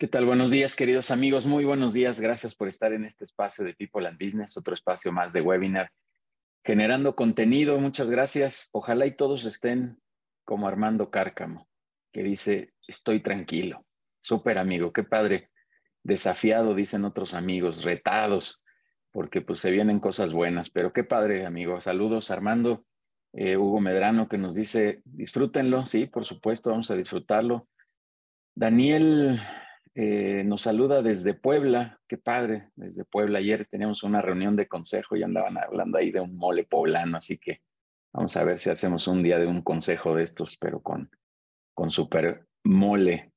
¿Qué tal? Buenos días, queridos amigos. Muy buenos días. Gracias por estar en este espacio de People and Business, otro espacio más de webinar, generando contenido. Muchas gracias. Ojalá y todos estén como Armando Cárcamo, que dice, estoy tranquilo. Súper amigo, qué padre. Desafiado, dicen otros amigos, retados, porque pues se vienen cosas buenas. Pero qué padre, amigo. Saludos, Armando. Eh, Hugo Medrano, que nos dice, disfrútenlo. Sí, por supuesto, vamos a disfrutarlo. Daniel eh, nos saluda desde Puebla, qué padre, desde Puebla. Ayer teníamos una reunión de consejo y andaban hablando ahí de un mole poblano, así que vamos a ver si hacemos un día de un consejo de estos, pero con, con super mole.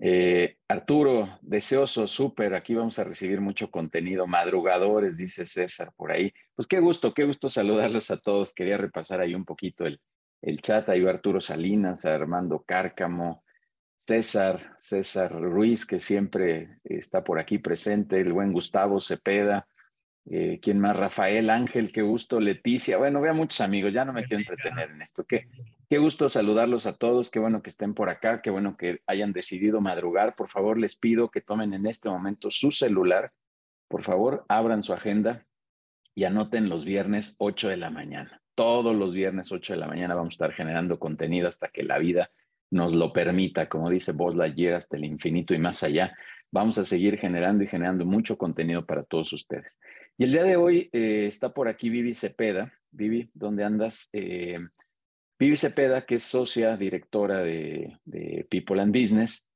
Eh, Arturo, deseoso, súper, aquí vamos a recibir mucho contenido. Madrugadores, dice César por ahí. Pues qué gusto, qué gusto saludarlos a todos. Quería repasar ahí un poquito el, el chat. Ahí va Arturo Salinas, Armando Cárcamo, César, César Ruiz, que siempre está por aquí presente, el buen Gustavo Cepeda, eh, ¿quién más? Rafael Ángel, qué gusto, Leticia, bueno, vea muchos amigos, ya no me quiero entretener en esto, qué, qué gusto saludarlos a todos, qué bueno que estén por acá, qué bueno que hayan decidido madrugar, por favor les pido que tomen en este momento su celular, por favor abran su agenda y anoten los viernes 8 de la mañana. Todos los viernes 8 de la mañana vamos a estar generando contenido hasta que la vida nos lo permita, como dice Buzz Lightyear, hasta el infinito y más allá. Vamos a seguir generando y generando mucho contenido para todos ustedes. Y el día de hoy eh, está por aquí Vivi Cepeda. Vivi, ¿dónde andas? Eh, Vivi Cepeda, que es socia directora de, People and Business.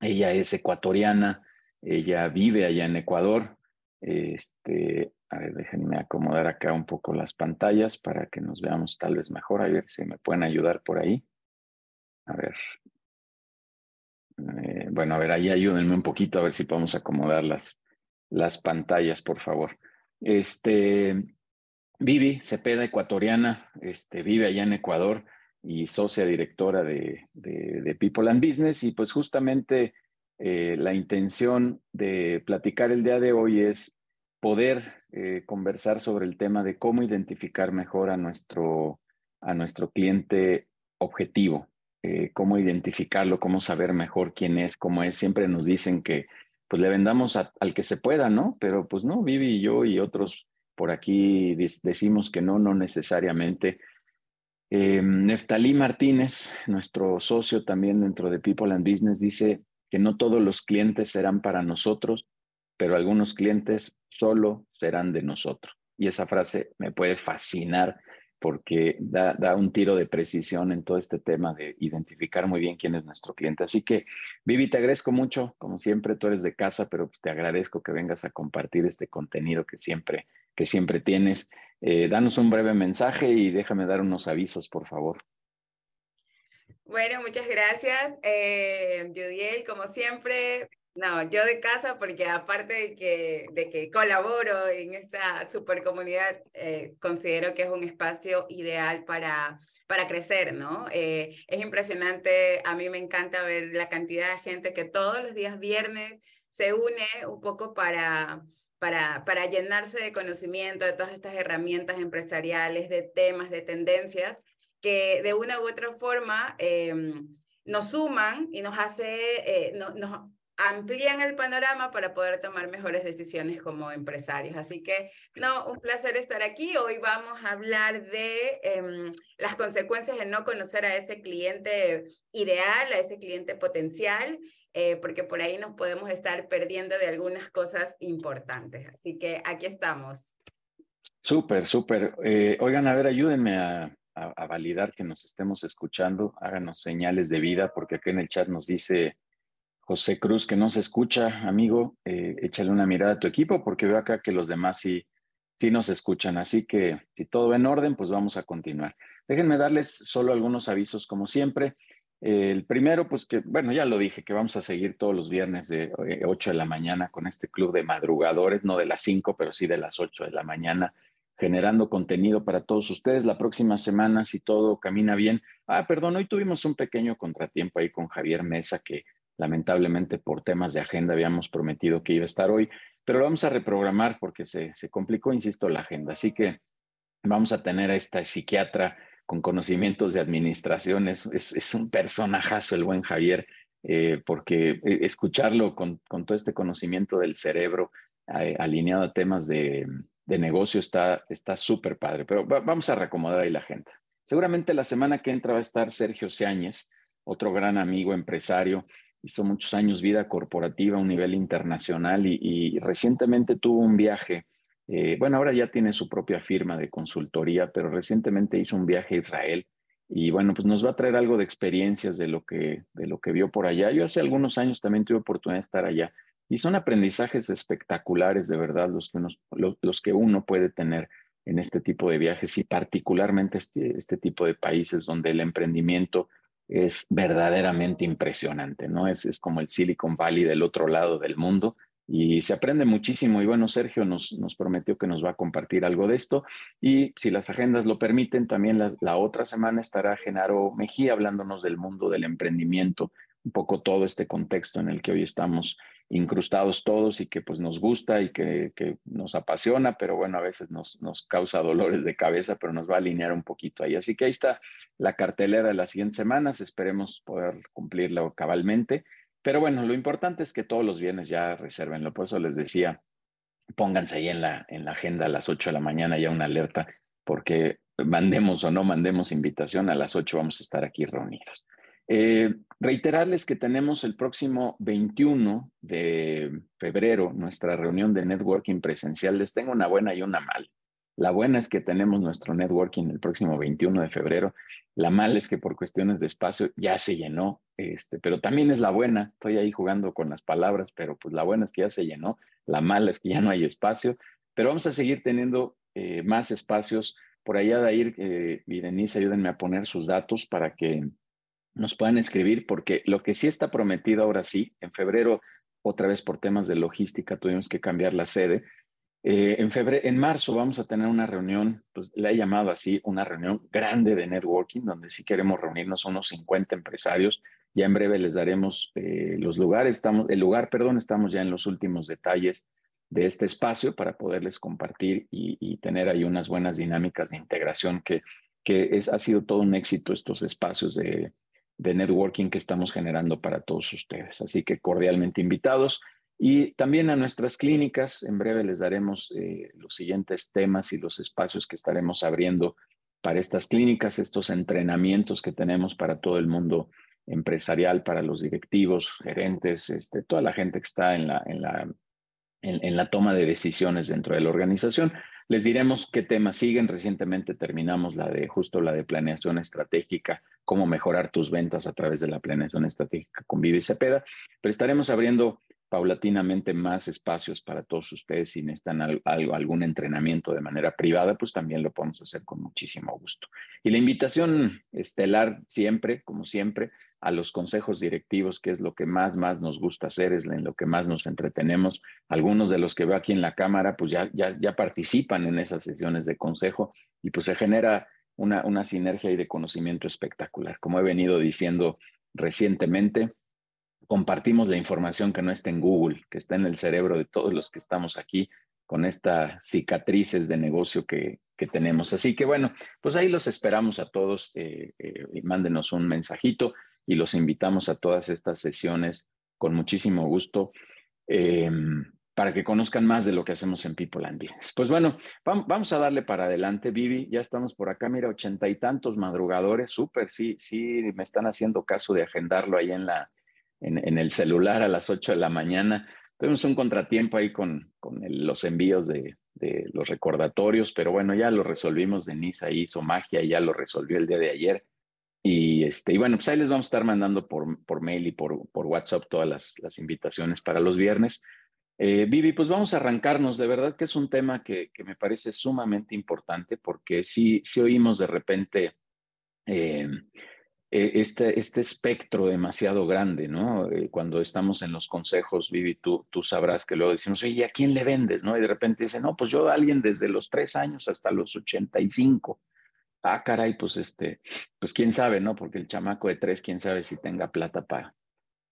Ella es ecuatoriana, ella vive allá en Ecuador. Este, a ver, déjenme acomodar acá un poco las pantallas para que nos veamos tal vez mejor. A ver si me pueden ayudar por ahí. A ver. Eh, bueno, a ver, ahí ayúdenme un poquito a ver si podemos acomodar las, las pantallas, por favor. Este, Vivi Cepeda, ecuatoriana, este, vive allá en Ecuador y socia directora de, de, People and Business. Y pues justamente eh, la intención de platicar el día de hoy es poder eh, conversar sobre el tema de cómo identificar mejor a nuestro, a nuestro cliente objetivo. Eh, cómo identificarlo, cómo saber mejor quién es, cómo es. Siempre nos dicen que pues le vendamos al que se pueda, ¿no? Pero pues no, Vivi y yo y otros por aquí decimos que no, no necesariamente. Eh, Neftalí Martínez, nuestro socio también dentro de People and Business, dice que no todos los clientes serán para nosotros, pero algunos clientes solo serán de nosotros. Y esa frase me puede fascinar porque da, un tiro de precisión en todo este tema de identificar muy bien quién es nuestro cliente. Así que, Vivi, te agradezco mucho, como siempre, tú eres de casa, pero pues te agradezco que vengas a compartir este contenido que siempre, que siempre tienes. Eh, danos un breve mensaje y déjame dar unos avisos, por favor. Bueno, muchas gracias, eh, Judiel, como siempre, no, yo de casa porque aparte de que, de que colaboro en esta super comunidad, eh, considero que es un espacio ideal para, para crecer, ¿no? Eh, es impresionante, a mí me encanta ver la cantidad de gente que todos los días viernes se une un poco para, para, para llenarse de conocimiento de todas estas herramientas empresariales, de temas, de tendencias, que de una u otra forma... Em, nos suman y nos hace, eh, nos, amplían el panorama para poder tomar mejores decisiones como empresarios. Así que, no, un placer estar aquí. Hoy vamos a hablar de em, las consecuencias de no conocer a ese cliente ideal, a ese cliente potencial, eh, porque por ahí nos podemos estar perdiendo de algunas cosas importantes. Así que aquí estamos. Súper, súper. Eh, oigan, a ver, ayúdenme a, a validar que nos estemos escuchando. Háganos señales de vida, porque aquí en el chat nos dice José Cruz, que no se escucha, amigo, eh, échale una mirada a tu equipo porque veo acá que los demás sí, sí nos escuchan. Así que si todo va en orden, pues vamos a continuar. Déjenme darles solo algunos avisos como siempre. el primero, pues que, bueno, ya lo dije, que vamos a seguir todos los viernes de 8 eh, de la mañana con este club de madrugadores, no de las 5, pero sí de las 8 de la mañana, generando contenido para todos ustedes. La próxima semana, si todo camina bien. Ah, perdón, hoy tuvimos un pequeño contratiempo ahí con Javier Mesa que Lamentablemente por temas de agenda habíamos prometido que iba a estar hoy, pero lo vamos a reprogramar porque se, complicó, insisto, la agenda. Así que vamos a tener a esta psiquiatra con conocimientos de administración. Es, es, un personajazo el buen Javier. eh, porque escucharlo con, con, todo este conocimiento del cerebro alineado a temas de, de negocio está súper padre, pero vamos a reacomodar ahí la gente. Seguramente la semana que entra va a estar Sergio Seáñez, otro gran amigo empresario, hizo muchos años vida corporativa a un nivel internacional y, recientemente tuvo un viaje, eh, bueno, ahora ya tiene su propia firma de consultoría, pero recientemente hizo un viaje a Israel y bueno, pues nos va a traer algo de experiencias de lo que, de lo que vio por allá. Yo hace algunos años también tuve oportunidad de estar allá y son aprendizajes espectaculares, de verdad, los que, los, que uno puede tener en este tipo de viajes y particularmente este, este tipo de países donde el emprendimiento es verdaderamente impresionante, ¿no? Es, es como el Silicon Valley del otro lado del mundo y se aprende muchísimo. Y bueno, Sergio nos, nos prometió que nos va a compartir algo de esto. Y si las agendas lo permiten, también la, la, otra semana estará Genaro Mejía hablándonos del mundo del emprendimiento, un poco todo este contexto en el que hoy estamos incrustados todos y que pues nos gusta y que, nos apasiona, pero bueno, a veces nos, nos, causa dolores de cabeza, pero nos va a alinear un poquito ahí. Así que ahí está la cartelera de las siguientes semanas, esperemos poder cumplirla cabalmente. Pero bueno, lo importante es que todos los viernes ya reservenlo, por eso les decía, pónganse ahí en la, en la agenda a las 8 de la mañana ya una alerta, porque mandemos o no mandemos invitación, a las 8 vamos a estar aquí reunidos. Eh, reiterarles que tenemos el próximo 21 de febrero nuestra reunión de networking presencial. Les tengo una buena y una mala. La buena es que tenemos nuestro networking el próximo 21 de febrero. La mala es que por cuestiones de espacio ya se llenó, este, pero también es la buena. Estoy ahí jugando con las palabras, pero pues la buena es que ya se llenó. La mala es que ya no hay espacio, pero vamos a seguir teniendo eh, más espacios. Por allá de ir, eh, y Denise, ayúdenme a poner sus datos para que nos puedan escribir, porque lo que sí está prometido ahora sí, en febrero, otra vez por temas de logística, tuvimos que cambiar la sede. Eh, en, febrero, en marzo vamos a tener una reunión, pues le he llamado así, una reunión grande de networking, donde sí queremos reunirnos unos 50 empresarios. Ya en breve les daremos eh, los lugares, estamos, el lugar, perdón, estamos ya en los últimos detalles de este espacio para poderles compartir y, tener ahí unas buenas dinámicas de integración que, que es, ha sido todo un éxito estos espacios de, de networking que estamos generando para todos ustedes. Así que cordialmente invitados. Y también a nuestras clínicas, en breve les daremos eh, los siguientes temas y los espacios que estaremos abriendo para estas clínicas, estos entrenamientos que tenemos para todo el mundo empresarial, para los directivos, gerentes, este, toda la gente que está en la, en la, en la toma de decisiones dentro de la organización. Les diremos qué temas siguen. Recientemente terminamos la de justo la de planeación estratégica, cómo mejorar tus ventas a través de la planeación estratégica con Vivi Cepeda, pero estaremos abriendo paulatinamente más espacios para todos ustedes. Si necesitan algún entrenamiento de manera privada, pues también lo podemos hacer con muchísimo gusto. Y la invitación estelar siempre, como siempre, a los consejos directivos, que es lo que más, más nos gusta hacer, es en lo que más nos entretenemos. Algunos de los que veo aquí en la cámara, pues ya, ya, ya participan en esas sesiones de consejo y pues se genera una, una sinergia y de conocimiento espectacular. Como he venido diciendo recientemente, compartimos la información que no está en Google, que está en el cerebro de todos los que estamos aquí con estas cicatrices de negocio que, que tenemos. Así que bueno, pues ahí los esperamos a todos eh, eh, y mándenos un mensajito y los invitamos a todas estas sesiones con muchísimo gusto em, para que conozcan más de lo que hacemos en People and Business. Pues bueno, vamos a darle para adelante, Vivi. Ya estamos por acá, mira, ochenta y tantos madrugadores, súper, sí, sí, me están haciendo caso de agendarlo ahí en, la, en, el celular a las ocho de la mañana. Tuvimos un contratiempo ahí con, con los envíos de, de, los recordatorios, pero bueno, ya lo resolvimos. Denise ahí hizo magia y ya lo resolvió el día de ayer. Y, este, y bueno, pues ahí les vamos a estar mandando por, por mail y por, por WhatsApp todas las, las invitaciones para los viernes. Eh, Vivi, pues vamos a arrancarnos. De verdad que es un tema que, que me parece sumamente importante porque sí, sí oímos de repente eh, e, este, este espectro demasiado grande, ¿no? Eh, cuando estamos en los consejos, Vivi, tú, tú sabrás que luego decimos, oye, ¿a quién le vendes? ¿no? Y de repente dice, no, pues yo a alguien desde los tres años hasta los 85 ah, caray, pues este, pues quién sabe, ¿no? Porque el chamaco de tres, quién sabe si tenga plata para,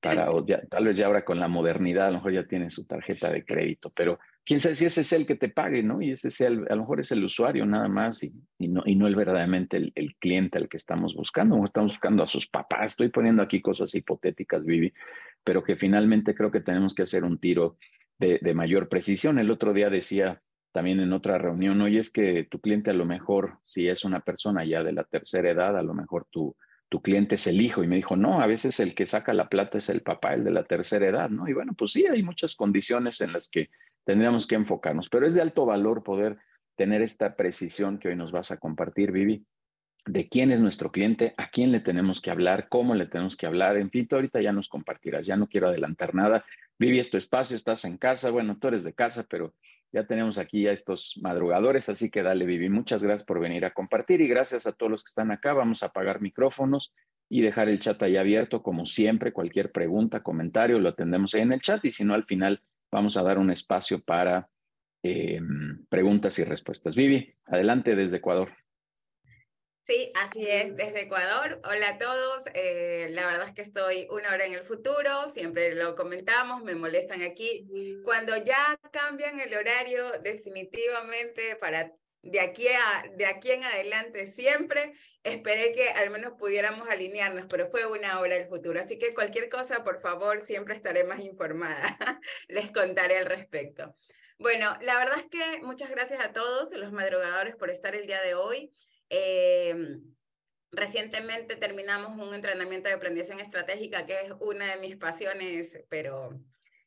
para tal vez ya ahora con la modernidad, a lo mejor ya tiene su tarjeta de crédito, pero quién sabe si ese es el que te pague, ¿no? Y ese sea a lo mejor es el usuario nada más y, no, y no el verdaderamente el, cliente al que estamos buscando, o estamos buscando a sus papás. Estoy poniendo aquí cosas hipotéticas, Vivi, pero que finalmente creo que tenemos que hacer un tiro de mayor precisión. El otro día decía también en otra reunión, oye, es que tu cliente a lo mejor, si es una persona ya de la tercera edad, a lo mejor tu, tu cliente es el hijo. Y me dijo, no, a veces el que saca la plata es el papá, el de la tercera edad, ¿no? Y bueno, pues sí, hay muchas condiciones en las que tendríamos que enfocarnos, pero es de alto valor poder tener esta precisión que hoy nos vas a compartir, Vivi, de quién es nuestro cliente, a quién le tenemos que hablar, cómo le tenemos que hablar, en fin, tú ahorita ya nos compartirás, ya no quiero adelantar nada. Vivi, es tu espacio, estás en casa, bueno, tú eres de casa, pero ya tenemos aquí a estos madrugadores, así que dale, Vivi. Muchas gracias por venir a compartir y gracias a todos los que están acá. Vamos a apagar micrófonos y dejar el chat ahí abierto, como siempre. Cualquier pregunta, comentario, lo atendemos ahí en el chat y si no, al final vamos a dar un espacio para em, preguntas y respuestas. Vivi, adelante desde Ecuador. Sí, así es, desde Ecuador. Hola a todos. Eh, la verdad es que estoy una hora en el futuro, siempre lo comentamos, me molestan aquí. Cuando ya cambian el horario, definitivamente para de aquí, a, de aquí en adelante siempre esperé que al menos pudiéramos alinearnos, pero fue una hora el futuro. Así que cualquier cosa, por favor, siempre estaré más informada. Les contaré al respecto. Bueno, la verdad es que muchas gracias a todos los madrugadores por estar el día de hoy. Eh, recientemente terminamos un entrenamiento de aprendizaje estratégica, que es una de mis pasiones, pero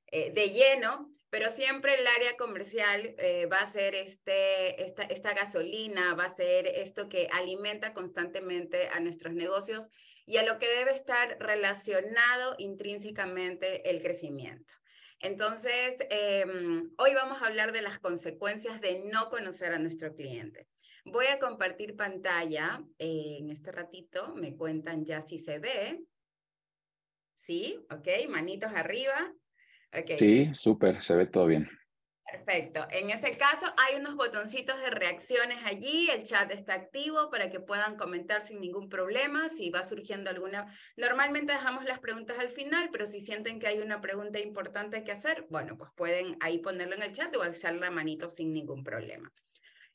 eh, de lleno, pero siempre el área comercial eh, va a ser este, esta, esta gasolina, va a ser esto que alimenta constantemente a nuestros negocios y a lo que debe estar relacionado intrínsecamente el crecimiento. Entonces, em, hoy vamos a hablar de las consecuencias de no conocer a nuestro cliente. Voy a compartir pantalla eh, en este ratito. Me cuentan ya si se ve. ¿Sí? ¿Ok? Manitos arriba. Okay. Sí, súper, se ve todo bien. Perfecto. En ese caso, hay unos botoncitos de reacciones allí. El chat está activo para que puedan comentar sin ningún problema. Si va surgiendo alguna. Normalmente dejamos las preguntas al final, pero si sienten que hay una pregunta importante que hacer, bueno, pues pueden ahí ponerlo en el chat o alzar la manito sin ningún problema.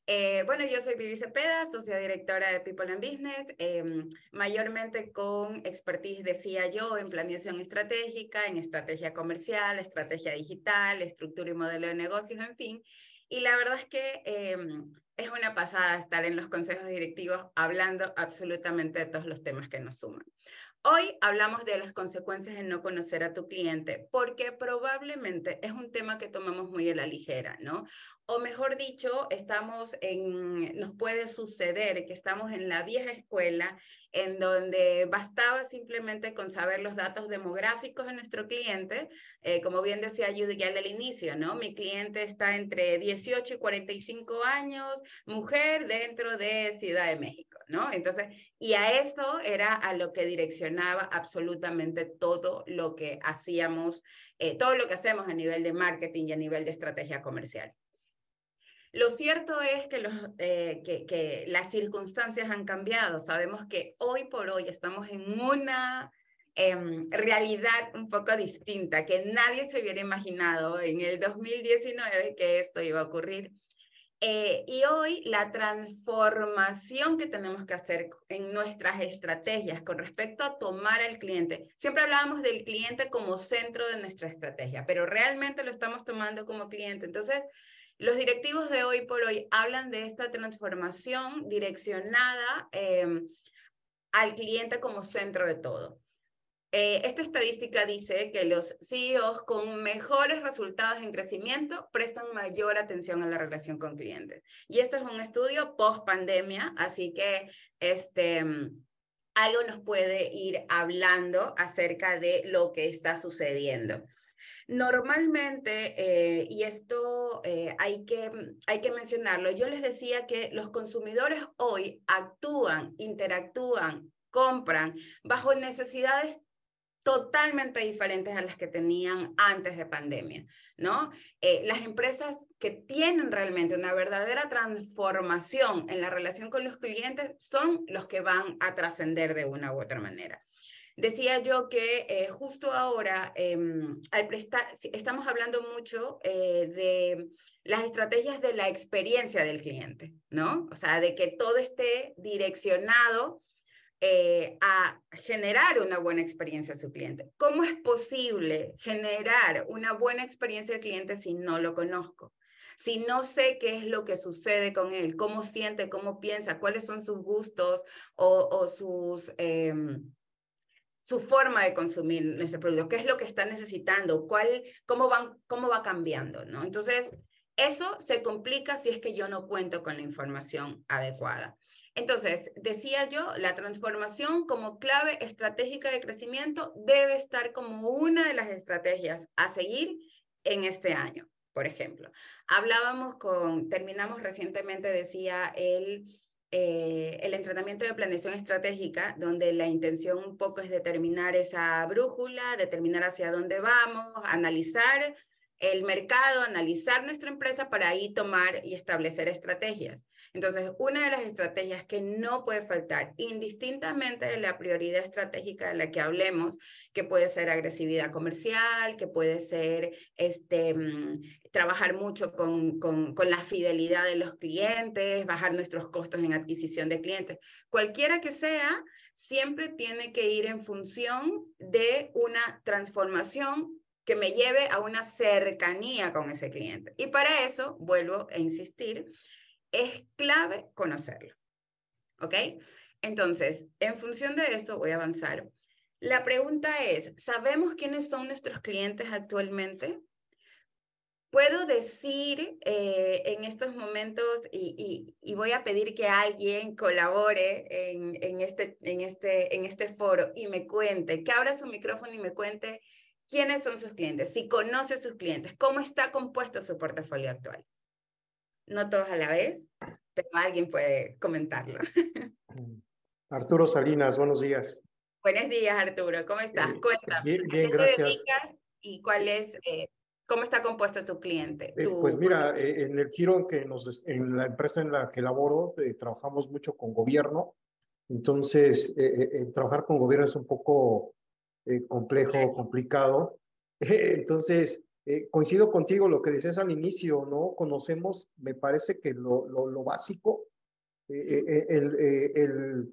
Eh, bueno, yo soy Vivi Cepeda, socia directora de People and Business, em, mayormente con expertise, decía yo, en planeación estratégica, en estrategia comercial, estrategia digital, estructura y modelo de negocios, en fin. Y la verdad es que em, es una pasada estar en los consejos directivos hablando absolutamente de todos los temas que nos suman. Hoy hablamos de las consecuencias de no conocer a tu cliente, porque probablemente es un tema que tomamos muy a la ligera, ¿no? o mejor dicho, estamos en, nos puede suceder que estamos en la vieja escuela, en donde bastaba simplemente con saber los datos demográficos de nuestro cliente, eh, como bien decía Judy ya al inicio, ¿no? Mi cliente está entre 18 y 45 años, mujer dentro de Ciudad de México, ¿no? Entonces, y a esto era a lo que direccionaba absolutamente todo lo que hacíamos, eh, todo lo que hacemos a nivel de marketing y a nivel de estrategia comercial. Lo cierto es eh, que, las circunstancias han cambiado. Sabemos que hoy por hoy estamos en una em, realidad un poco distinta, que nadie se hubiera imaginado en el 2019 que esto iba a ocurrir. Eh, y hoy la transformación que tenemos que hacer en nuestras estrategias con respecto a tomar al cliente, siempre hablábamos del cliente como centro de nuestra estrategia, pero realmente lo estamos tomando como cliente. Entonces, los directivos de hoy por hoy hablan de esta transformación direccionada em, al cliente como centro de todo. Eh, esta estadística dice que los CEOs con mejores resultados en crecimiento prestan mayor atención a la relación con clientes. Y esto es un estudio post pandemia, así que este, algo nos puede ir hablando acerca de lo que está sucediendo. Normalmente, eh, y esto eh, hay, que, hay que mencionarlo, yo les decía que los consumidores hoy actúan, interactúan, compran bajo necesidades totalmente diferentes a las que tenían antes de pandemia, ¿no? Eh, las empresas que tienen realmente una verdadera transformación en la relación con los clientes son los que van a trascender de una u otra manera. Decía yo que eh, justo ahora, em, estamos hablando mucho eh, de las estrategias de la experiencia del cliente, ¿no? O sea, de que todo esté direccionado eh, a generar una buena experiencia a su cliente. ¿Cómo es posible generar una buena experiencia al cliente si no lo conozco? Si no sé qué es lo que sucede con él, cómo siente, cómo piensa, cuáles son sus gustos o, sus... Em, su forma de consumir nuestro producto, qué es lo que está necesitando, cuál, cómo, van, cómo va cambiando, ¿no? Entonces, eso se complica si es que yo no cuento con la información adecuada. Entonces, decía yo, la transformación como clave estratégica de crecimiento debe estar como una de las estrategias a seguir en este año, por ejemplo. Hablábamos con, terminamos recientemente, decía el, eh, el entrenamiento de planeación estratégica, donde la intención un poco es determinar esa brújula, determinar hacia dónde vamos, analizar el mercado, analizar nuestra empresa para ahí tomar y establecer estrategias. Entonces, una de las estrategias que no puede faltar, indistintamente de la prioridad estratégica de la que hablemos, que puede ser agresividad comercial, que puede ser este, mm, trabajar mucho con, con, con la fidelidad de los clientes, bajar nuestros costos en adquisición de clientes, cualquiera que sea, siempre tiene que ir en función de una transformación que me lleve a una cercanía con ese cliente. Y para eso, vuelvo a insistir, es clave conocerlo. ¿Ok? Entonces, en función de esto, voy a avanzar. La pregunta es, ¿sabemos quiénes son nuestros clientes actualmente? Puedo decir eh, en estos momentos, y, voy a pedir que alguien colabore en, en, este, en, este, en este foro y me cuente, que abra su micrófono y me cuente quiénes son sus clientes, si conoce sus clientes, cómo está compuesto su portafolio actual no todos a la vez, pero alguien puede comentarlo. Arturo Salinas, buenos días. Buenos días, Arturo. ¿Cómo estás? Eh, Cuéntame. Bien, gracias. ¿Y cuál es, eh, cómo está compuesto tu cliente? Eh, pues mira, en el giro en que nos, en la empresa en la que laboro, trabajamos mucho con gobierno. Entonces, trabajar con gobierno es un poco complejo, complicado. Entonces, eh, coincido contigo lo que decías al inicio, ¿no? Conocemos, me parece que lo, lo, básico, eh, eh, el,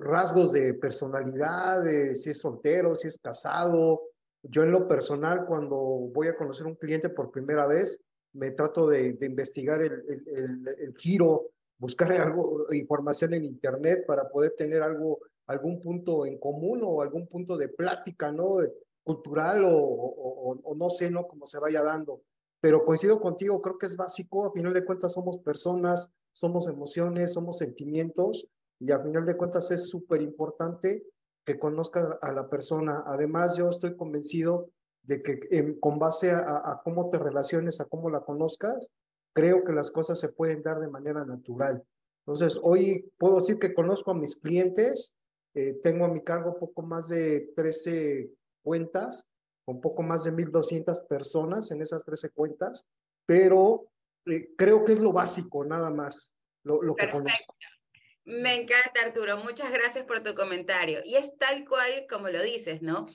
rasgos de personalidad, si es soltero, si es casado. Yo en lo personal, cuando voy a conocer un cliente por primera vez, me trato de, de investigar el, el, giro, buscar algo, información en internet para poder tener algo, algún punto en común o algún punto de plática, ¿no? Cultural o, no sé, ¿no? Cómo se vaya dando. Pero coincido contigo, creo que es básico, a final de cuentas somos personas, somos emociones, somos sentimientos y a final de cuentas es súper importante que conozcas a la persona. Además, yo estoy convencido de que con base a, a, cómo te relaciones, a cómo la conozcas, creo que las cosas se pueden dar de manera natural. Entonces, hoy puedo decir que conozco a mis clientes, eh, tengo a mi cargo poco más de 13 cuentas, con poco más de 1.200 personas en esas 13 cuentas, pero eh, creo que es lo básico, nada más, lo, lo que conozco. Me encanta, Arturo. Muchas gracias por tu comentario. Y es tal cual como lo dices, ¿no?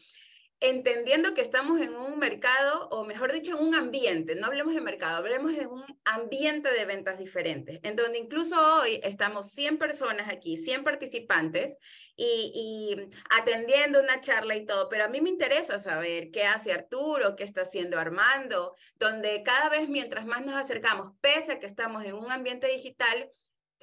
Entendiendo que estamos en un mercado, o mejor dicho, en un ambiente, no hablemos de mercado, hablemos de un ambiente de ventas diferentes, en donde incluso hoy estamos 100 personas aquí, 100 participantes y, y, atendiendo una charla y todo, pero a mí me interesa saber qué hace Arturo, qué está haciendo Armando, donde cada vez mientras más nos acercamos, pese a que estamos en un ambiente digital,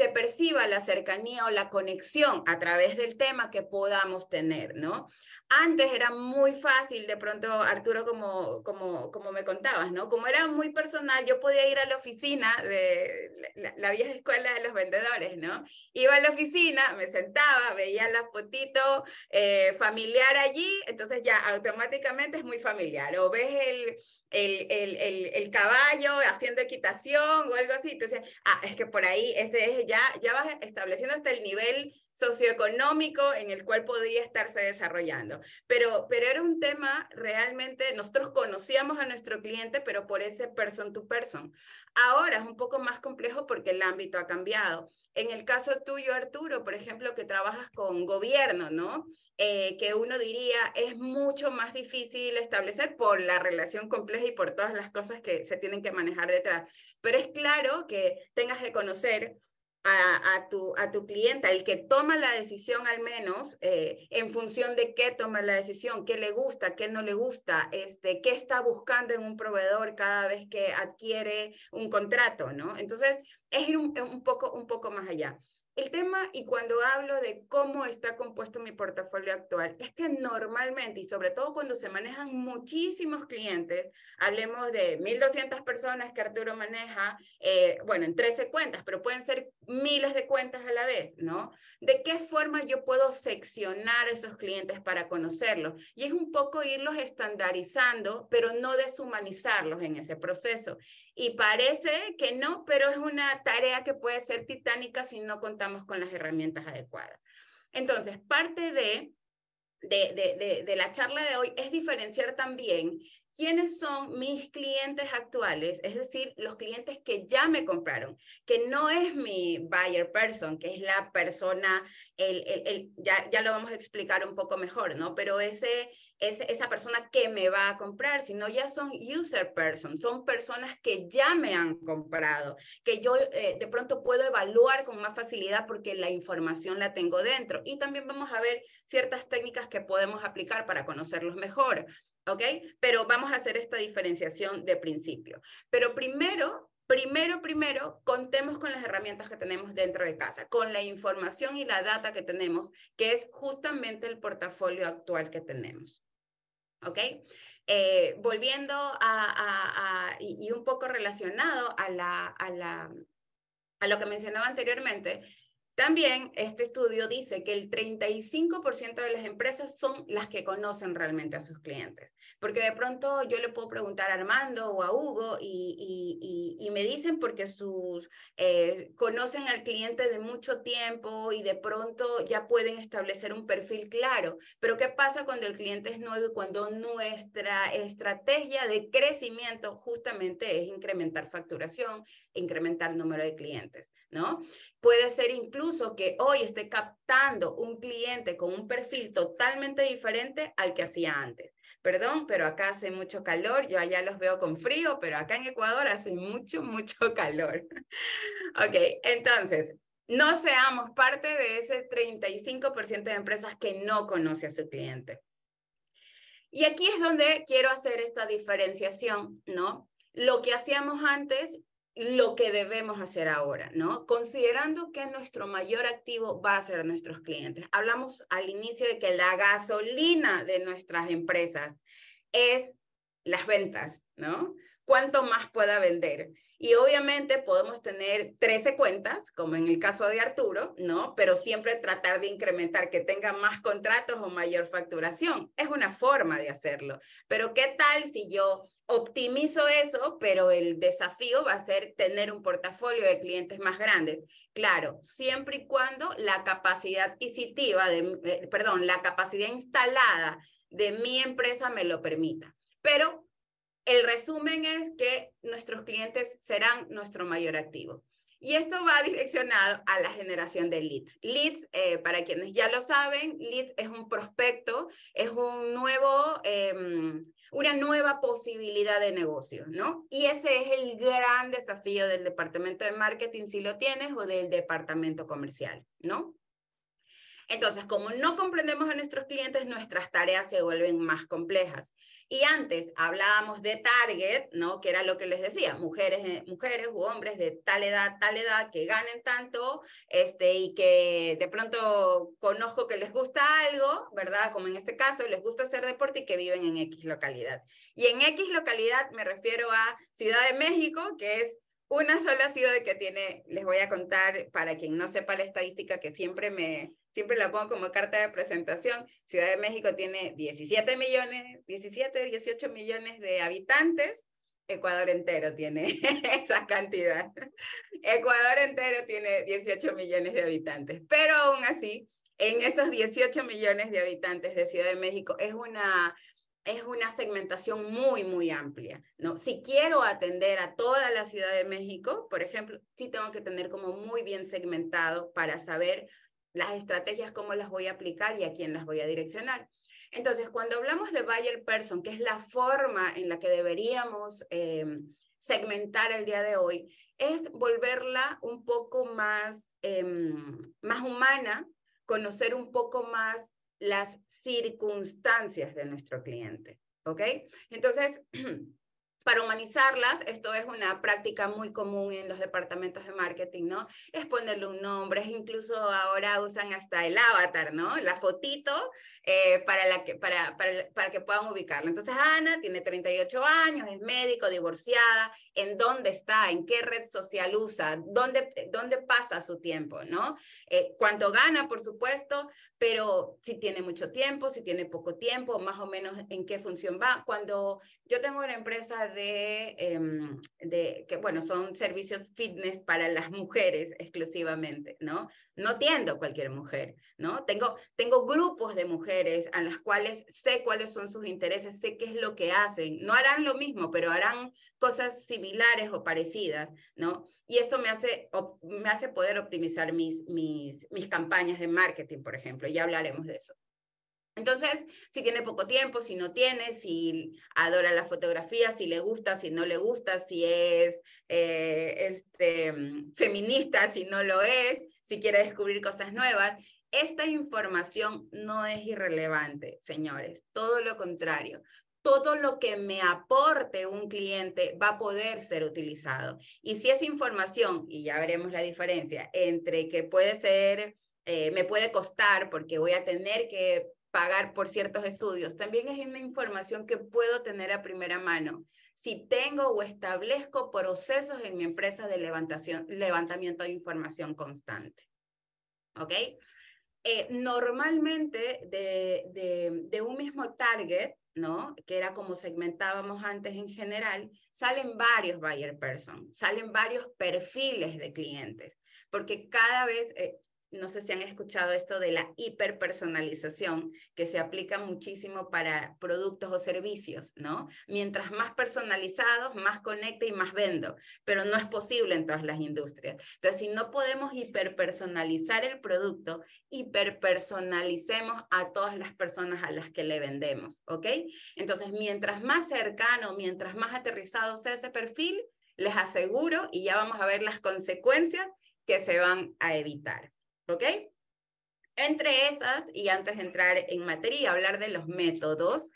se perciba la cercanía o la conexión a través del tema que podamos tener, ¿no? Antes era muy fácil, de pronto, Arturo, como, como, como me contabas, ¿no? Como era muy personal, yo podía ir a la oficina de la, vieja escuela de los vendedores, ¿no? Iba a la oficina, me sentaba, veía la fotito eh, familiar allí, entonces ya automáticamente es muy familiar. O ves el, el, el, el caballo haciendo equitación o algo así, entonces, ah, es que por ahí, este es ya, ya vas estableciendo hasta el nivel socioeconómico en el cual podría estarse desarrollando. Pero, pero era un tema realmente, nosotros conocíamos a nuestro cliente, pero por ese person to person. Ahora es un poco más complejo porque el ámbito ha cambiado. En el caso tuyo, Arturo, por ejemplo, que trabajas con gobierno, ¿no? Eh, que uno diría es mucho más difícil establecer por la relación compleja y por todas las cosas que se tienen que manejar detrás. Pero es claro que tengas que conocer a, tu, a tu cliente, el que toma la decisión al menos, eh, en función de qué toma la decisión, qué le gusta, qué no le gusta, este, qué está buscando en un proveedor cada vez que adquiere un contrato, ¿no? Entonces, es ir un poco, un poco más allá. El tema, y cuando hablo de cómo está compuesto mi portafolio actual, es que normalmente, y sobre todo cuando se manejan muchísimos clientes, hablemos de 1.200 personas que Arturo maneja, eh, bueno, en 13 cuentas, pero pueden ser miles de cuentas a la vez, ¿no? ¿De qué forma yo puedo seccionar esos clientes para conocerlos? Y es un poco irlos estandarizando, pero no deshumanizarlos en ese proceso. Y parece que no, pero es una tarea que puede ser titánica si no contamos con las herramientas adecuadas. Entonces, parte de, de, de, de, la charla de hoy es diferenciar también quiénes son mis clientes actuales, es decir, los clientes que ya me compraron, que no es mi buyer person, que es la persona, el, el, ya, ya, lo vamos a explicar un poco mejor, ¿no? Pero ese, ese, esa persona que me va a comprar, sino ya son user person, son personas que ya me han comprado, que yo eh, de pronto puedo evaluar con más facilidad porque la información la tengo dentro. Y también vamos a ver ciertas técnicas que podemos aplicar para conocerlos mejor. ¿ok? Pero vamos a hacer esta diferenciación de principio. Pero primero, primero, primero, contemos con las herramientas que tenemos dentro de casa, con la información y la data que tenemos, que es justamente el portafolio actual que tenemos. ¿Ok? Eh, volviendo a, a y, un poco relacionado a, la, a, la, a lo que mencionaba anteriormente, también este estudio dice que el 35% de las empresas son las que conocen realmente a sus clientes, porque de pronto yo le puedo preguntar a Armando o a Hugo y, me dicen porque sus eh, conocen al cliente de mucho tiempo y de pronto ya pueden establecer un perfil claro, pero ¿qué pasa cuando el cliente es nuevo y cuando nuestra estrategia de crecimiento justamente es incrementar facturación, incrementar número de clientes, ¿no? Puede ser incluso que hoy esté captando un cliente con un perfil totalmente diferente al que hacía antes. Perdón, pero acá hace mucho calor, yo allá los veo con frío, pero acá en Ecuador hace mucho, mucho calor. ok, entonces, no seamos parte de ese 35% de empresas que no conoce a su cliente. Y aquí es donde quiero hacer esta diferenciación, ¿no? Lo que hacíamos antes lo que debemos hacer ahora, ¿no? Considerando que nuestro mayor activo va a ser nuestros clientes. Hablamos al inicio de que la gasolina de nuestras empresas es las ventas, ¿no? Cuánto más pueda vender. Y obviamente podemos tener 13 cuentas, como en el caso de Arturo, ¿no? Pero siempre tratar de incrementar que tengan más contratos o mayor facturación. Es una forma de hacerlo. Pero ¿qué tal si yo optimizo eso, pero el desafío va a ser tener un portafolio de clientes más grandes? Claro, siempre y cuando la capacidad adquisitiva, de, eh, perdón, la capacidad instalada de mi empresa me lo permita. Pero el resumen es que nuestros clientes serán nuestro mayor activo. Y esto va direccionado a la generación de leads. Leads, eh, para quienes ya lo saben, leads es un prospecto, es un nuevo, eh, una nueva posibilidad de negocio, ¿no? Y ese es el gran desafío del departamento de marketing, si lo tienes, o del departamento comercial, ¿no? Entonces, como no comprendemos a nuestros clientes, nuestras tareas se vuelven más complejas. Y antes hablábamos de target, ¿no? Que era lo que les decía, mujeres, mujeres u hombres de tal edad, tal edad, que ganen tanto, este, y que de pronto conozco que les gusta algo, ¿verdad? Como en este caso, les gusta hacer deporte y que viven en X localidad. Y en X localidad me refiero a Ciudad de México, que es una sola ciudad que tiene, les voy a contar, para quien no sepa la estadística, que siempre me, siempre la pongo como carta de presentación, Ciudad de México tiene 17 millones, 17, 18 millones de habitantes, Ecuador entero tiene esa cantidad. Ecuador entero tiene 18 millones de habitantes, pero aún así, en esos 18 millones de habitantes de Ciudad de México es una es una segmentación muy, muy amplia, ¿no? Si quiero atender a toda la Ciudad de México, por ejemplo, sí tengo que tener como muy bien segmentado para saber las estrategias, cómo las voy a aplicar y a quién las voy a direccionar. Entonces, cuando hablamos de buyer person, que es la forma en la que deberíamos eh, segmentar el día de hoy, es volverla un poco más, em, más humana, conocer un poco más las circunstancias de nuestro cliente. ¿Ok? Entonces, para humanizarlas, esto es una práctica muy común en los departamentos de marketing, ¿no? Es ponerle un nombre, incluso ahora usan hasta el avatar, ¿no? La fotito eh, para, que puedan ubicarla. Entonces, Ana tiene 38 años, es médico, divorciada, ¿en dónde está? ¿En qué red social usa? ¿Dónde, dónde pasa su tiempo, ¿no? Eh, ¿Cuánto gana, por supuesto? Pero si tiene mucho tiempo, si tiene poco tiempo, más o menos en qué función va. Cuando yo tengo una empresa de, em, de, que, bueno, son servicios fitness para las mujeres exclusivamente, ¿no? No tiendo cualquier mujer, ¿no? Tengo, tengo grupos de mujeres a las cuales sé cuáles son sus intereses, sé qué es lo que hacen. No harán lo mismo, pero harán cosas similares o parecidas, ¿no? Y esto me hace, me hace poder optimizar mis, mis, mis campañas de marketing, por ejemplo. Ya hablaremos de eso. Entonces, si tiene poco tiempo, si no tiene, si adora la fotografía, si le gusta, si no le gusta, si es eh, este, feminista, si no lo es, si quiere descubrir cosas nuevas. Esta información no es irrelevante, señores, todo lo contrario. Todo lo que me aporte un cliente va a poder ser utilizado. Y si es información, y ya veremos la diferencia entre que puede ser, eh, me puede costar porque voy a tener que pagar por ciertos estudios. También es una información que puedo tener a primera mano si tengo o establezco procesos en mi empresa de levantamiento de información constante. ¿Ok? Eh, normalmente de, de, de, un mismo target, ¿no? Que era como segmentábamos antes en general, salen varios buyer person, salen varios perfiles de clientes, porque cada vez, eh, no sé si han escuchado esto de la hiperpersonalización, que se aplica muchísimo para productos o servicios, ¿no? Mientras más personalizados, más conecta y más vendo, pero no es posible en todas las industrias. Entonces, si no podemos hiperpersonalizar el producto, hiperpersonalicemos a todas las personas a las que le vendemos, ¿ok? Entonces, mientras más cercano, mientras más aterrizado sea ese perfil, les aseguro, y ya vamos a ver las consecuencias que se van a evitar. ¿Ok? Entre esas, y antes de entrar en materia, hablar de los métodos,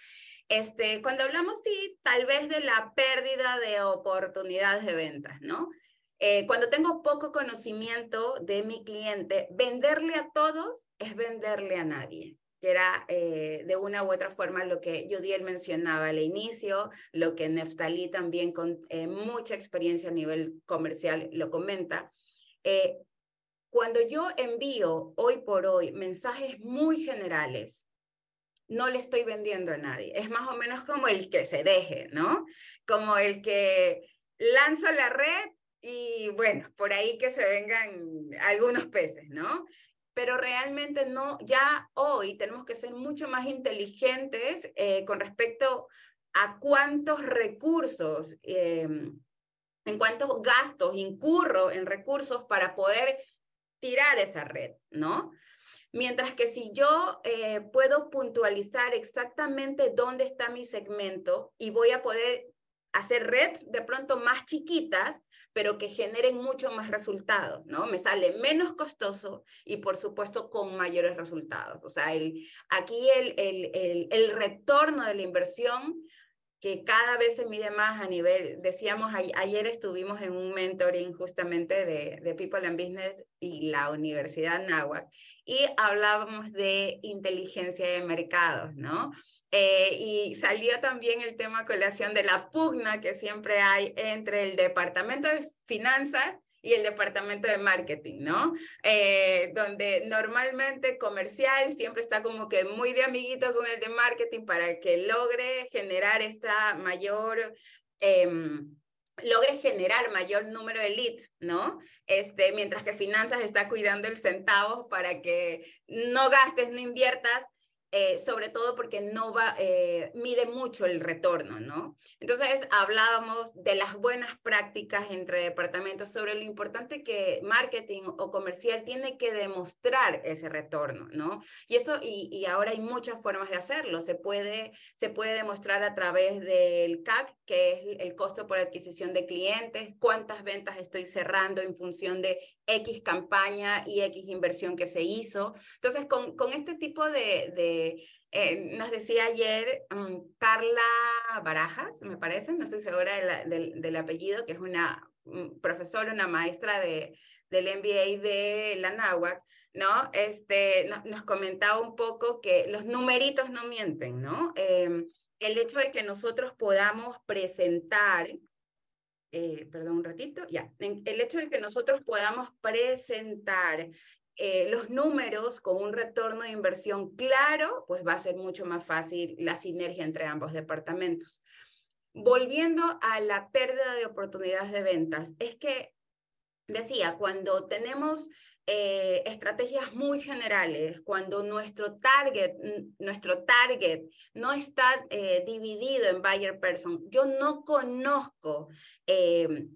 este, cuando hablamos, sí, tal vez de la pérdida de oportunidades de ventas, ¿no? Eh, cuando tengo poco conocimiento de mi cliente, venderle a todos es venderle a nadie que era eh, de una u otra forma lo que Judiel mencionaba al inicio, lo que Neftalí también con eh, mucha experiencia a nivel comercial lo comenta. Cuando yo envío hoy por hoy mensajes muy generales, no le estoy vendiendo a nadie. Es más o menos como el que se deje, ¿no? Como el que lanza la red y bueno, por ahí que se vengan algunos peces, ¿no? Pero realmente no, ya hoy tenemos que ser mucho más inteligentes eh, con respecto a cuántos recursos, em, en cuántos gastos incurro en recursos para poder tirar esa red, ¿no? Mientras que si yo eh, puedo puntualizar exactamente dónde está mi segmento y voy a poder hacer redes de pronto más chiquitas, pero que generen mucho más resultados, ¿no? Me sale menos costoso y por supuesto con mayores resultados. O sea, el, aquí el, el, el, el retorno de la inversión que cada vez se mide más a nivel, decíamos, ayer estuvimos en un mentoring justamente de, People and Business y la Universidad Nahuac y hablábamos de inteligencia de mercados, ¿no? Eh, y salió también el tema colación de la pugna que siempre hay entre el Departamento de Finanzas y el departamento de marketing, ¿no? Eh, donde normalmente comercial siempre está como que muy de amiguito con el de marketing para que logre generar esta mayor em, logres generar mayor número de leads, ¿no? Este, mientras que finanzas está cuidando el centavo para que no gastes, no inviertas eh, sobre todo porque no va, eh, mide mucho el retorno, ¿no? Entonces hablábamos de las buenas prácticas entre departamentos sobre lo importante que marketing o comercial tiene que demostrar ese retorno, ¿no? Y esto, y, y ahora hay muchas formas de hacerlo. Se puede, se puede demostrar a través del CAC, que es el costo por adquisición de clientes, cuántas ventas estoy cerrando en función de X campaña y X inversión que se hizo. Entonces, con, con este tipo de, de eh, nos decía ayer mm, Carla Barajas, me parece, no estoy segura del, del, apellido, que es una mm, profesora, una maestra de, del MBA de la NAWAC, ¿no? Este, nos comentaba un poco que los numeritos no mienten, ¿no? Em, el hecho de que nosotros podamos presentar eh, perdón un ratito, ya, el hecho de que nosotros podamos presentar eh, los números con un retorno de inversión claro, pues va a ser mucho más fácil la sinergia entre ambos departamentos. Volviendo a la pérdida de oportunidades de ventas, es que decía, cuando tenemos eh, estrategias muy generales, cuando nuestro target, nuestro target no está eh, dividido en buyer person, yo no conozco eh,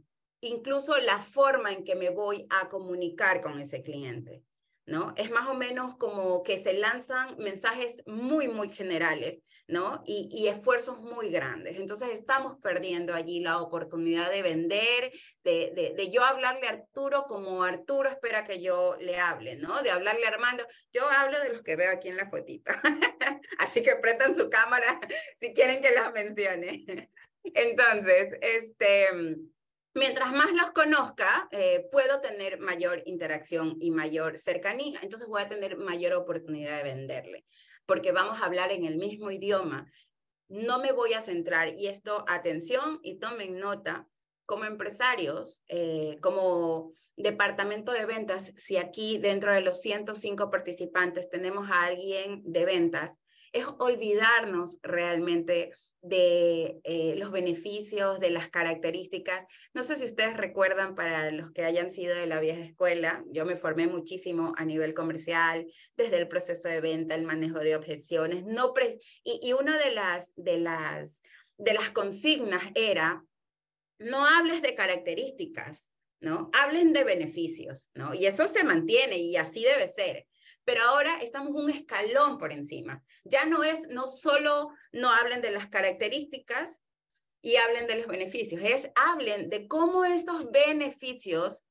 incluso la forma en que me voy a comunicar con ese cliente. ¿No? Es más o menos como que se lanzan mensajes muy, muy generales ¿no? Y, esfuerzos muy grandes. Entonces estamos perdiendo allí la oportunidad de vender, de, de, yo hablarle a Arturo como Arturo espera que yo le hable, ¿no? De hablarle a Armando. Yo hablo de los que veo aquí en la fotita. Así que prestan su cámara si quieren que las mencione. Entonces, este... Mientras más los conozca, eh, puedo tener mayor interacción y mayor cercanía, entonces voy a tener mayor oportunidad de venderle porque vamos a hablar en el mismo idioma. No me voy a centrar, y esto, atención y tomen nota, como empresarios, eh, como departamento de ventas, si aquí dentro de los 105 participantes tenemos a alguien de ventas, es olvidarnos realmente de eh, los beneficios, de las características. No sé si ustedes recuerdan para los que hayan sido de la vieja escuela, yo me formé muchísimo a nivel comercial, desde el proceso de venta, el manejo de objeciones, no y, y una de las, de, las, de las consignas era, no hables de características, ¿no? Hablen de beneficios, ¿no? Y eso se mantiene y así debe ser pero ahora estamos un escalón por encima. Ya no es, no solo no hablen de las características y hablen de los beneficios, es hablen de cómo estos beneficios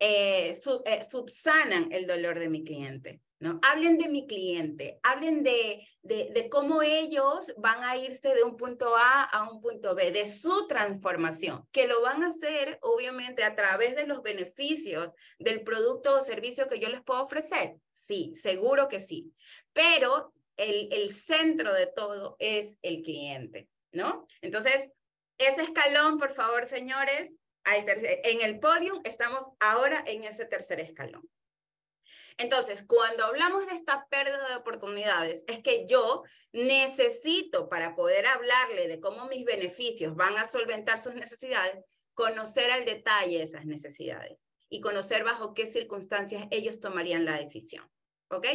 eh, eh, subsanan el dolor de mi cliente. Hablen de mi cliente, hablen de, de, cómo ellos van a irse de un punto A a un punto B, de su transformación, que lo van a hacer obviamente a través de los beneficios del producto o servicio que yo les puedo ofrecer. Sí, seguro que sí, pero el, el centro de todo es el cliente, ¿no? Entonces, ese escalón, por favor, señores, en el podio estamos ahora en ese tercer escalón. Entonces, cuando hablamos de esta pérdida de oportunidades, es que yo necesito, para poder hablarle de cómo mis beneficios van a solventar sus necesidades, conocer al detalle esas necesidades y conocer bajo qué circunstancias ellos tomarían la decisión. ¿Ok?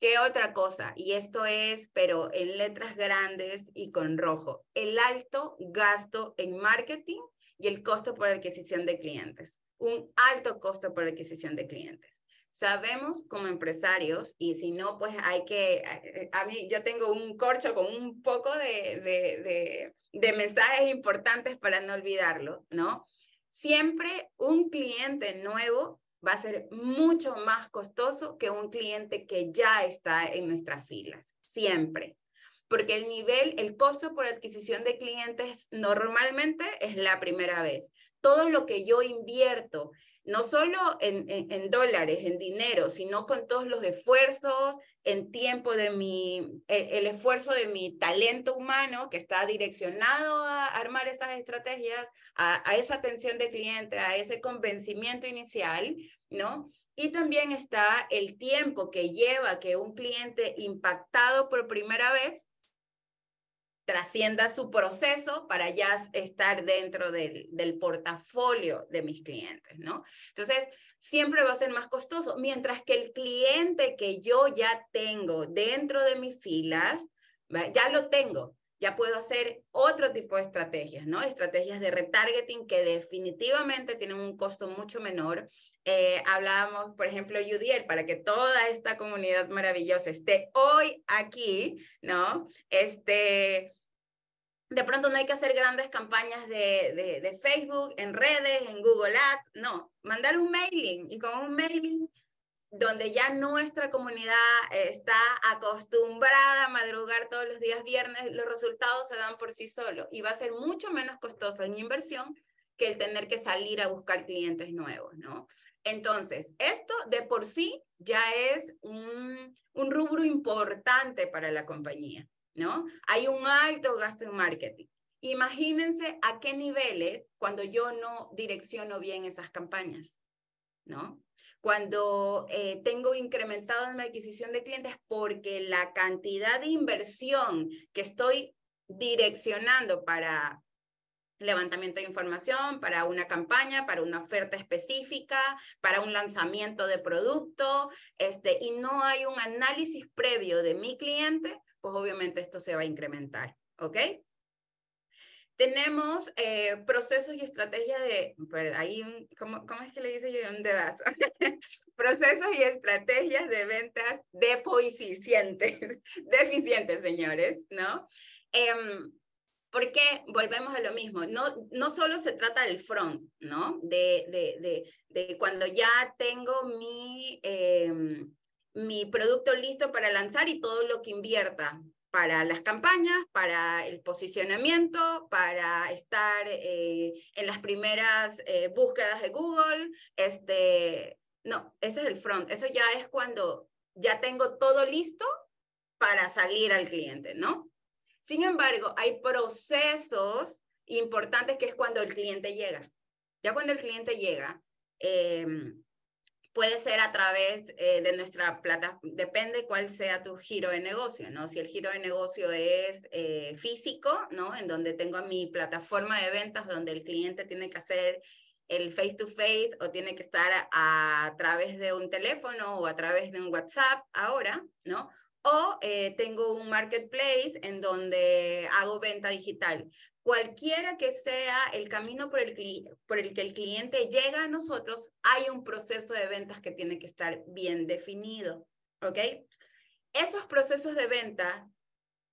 ¿Qué otra cosa? Y esto es, pero en letras grandes y con rojo, el alto gasto en marketing y el costo por adquisición de clientes. Un alto costo por adquisición de clientes sabemos como empresarios, y si no, pues hay que, eh, a mí yo tengo un corcho con un poco de, de, de, mensajes importantes para no olvidarlo, ¿no? Siempre un cliente nuevo va a ser mucho más costoso que un cliente que ya está en nuestras filas, siempre. Porque el nivel, el costo por adquisición de clientes normalmente es la primera vez. Todo lo que yo invierto no solo en, dólares, en dinero, sino con todos los esfuerzos, en tiempo de mi, el, esfuerzo de mi talento humano que está direccionado a armar esas estrategias, a, a, esa atención de cliente, a ese convencimiento inicial, ¿no? Y también está el tiempo que lleva que un cliente impactado por primera vez trascienda su proceso para ya estar dentro del, del portafolio de mis clientes, ¿no? Entonces, siempre va a ser más costoso, mientras que el cliente que yo ya tengo dentro de mis filas, ya lo tengo, ya puedo hacer otro tipo de estrategias, ¿no? Estrategias de retargeting que definitivamente tienen un costo mucho menor. Eh, hablábamos, por ejemplo, Yudiel, para que toda esta comunidad maravillosa esté hoy aquí, ¿no? Este, de pronto no hay que hacer grandes campañas de, Facebook, en redes, en Google Ads, no, mandar un mailing y con un mailing donde ya nuestra comunidad está acostumbrada a madrugar todos los días viernes, los resultados se dan por sí solos y va a ser mucho menos costoso en inversión que el tener que salir a buscar clientes nuevos, ¿no? Entonces, esto de por sí ya es un rubro importante para la compañía, ¿no? Hay un alto gasto en marketing. Imagínense a qué niveles cuando yo no direcciono bien esas campañas, ¿no? cuando eh, tengo incrementado en mi adquisición de clientes porque la cantidad de inversión que estoy direccionando para levantamiento de información, para una campaña, para una oferta específica, para un lanzamiento de producto, este, y no hay un análisis previo de mi cliente, pues obviamente esto se va a incrementar, ¿ok? Tenemos eh, procesos y estrategias de, ahí, ¿cómo, ¿cómo, es que le dice yo un dedazo? procesos y estrategias de ventas deficientes, deficientes, señores, ¿no? Eh, porque volvemos a lo mismo, no, no solo se trata del front, ¿no? De, de, de, de cuando ya tengo mi, em, mi producto listo para lanzar y todo lo que invierta, para las campañas, para el posicionamiento, para estar eh, en las primeras eh, búsquedas de Google. Este, no, ese es el front. Eso ya es cuando ya tengo todo listo para salir al cliente, ¿no? Sin embargo, hay procesos importantes que es cuando el cliente llega. Ya cuando el cliente llega, eh, puede ser a través eh, de nuestra plata, depende cuál sea tu giro de negocio, ¿no? Si el giro de negocio es eh, físico, ¿no? En donde tengo mi plataforma de ventas donde el cliente tiene que hacer el face to face o tiene que estar a, través de un teléfono o a través de un WhatsApp ahora, ¿no? O eh, tengo un marketplace en donde hago venta digital. Cualquiera que sea el camino por el, que el cliente llega a nosotros, hay un proceso de ventas que tiene que estar bien definido. ¿Ok? Esos procesos de venta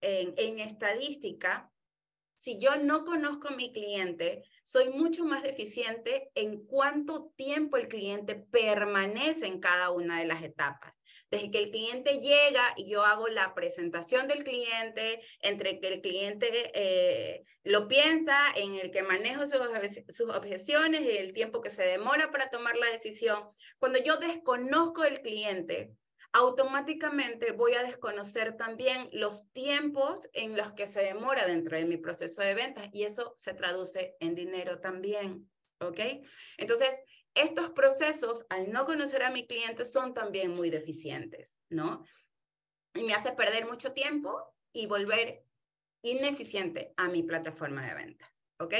en, en estadística, si yo no conozco a mi cliente, soy mucho más deficiente en cuánto tiempo el cliente permanece en cada una de las etapas desde que el cliente llega y yo hago la presentación del cliente, entre que el cliente eh, lo piensa, en el que manejo sus, objeciones y el tiempo que se demora para tomar la decisión. Cuando yo desconozco el cliente, automáticamente voy a desconocer también los tiempos en los que se demora dentro de mi proceso de ventas y eso se traduce en dinero también. ¿Ok? Entonces, estos procesos, al no conocer a mi cliente, son también muy deficientes, ¿no? Y me hace perder mucho tiempo y volver ineficiente a mi plataforma de venta, ¿ok?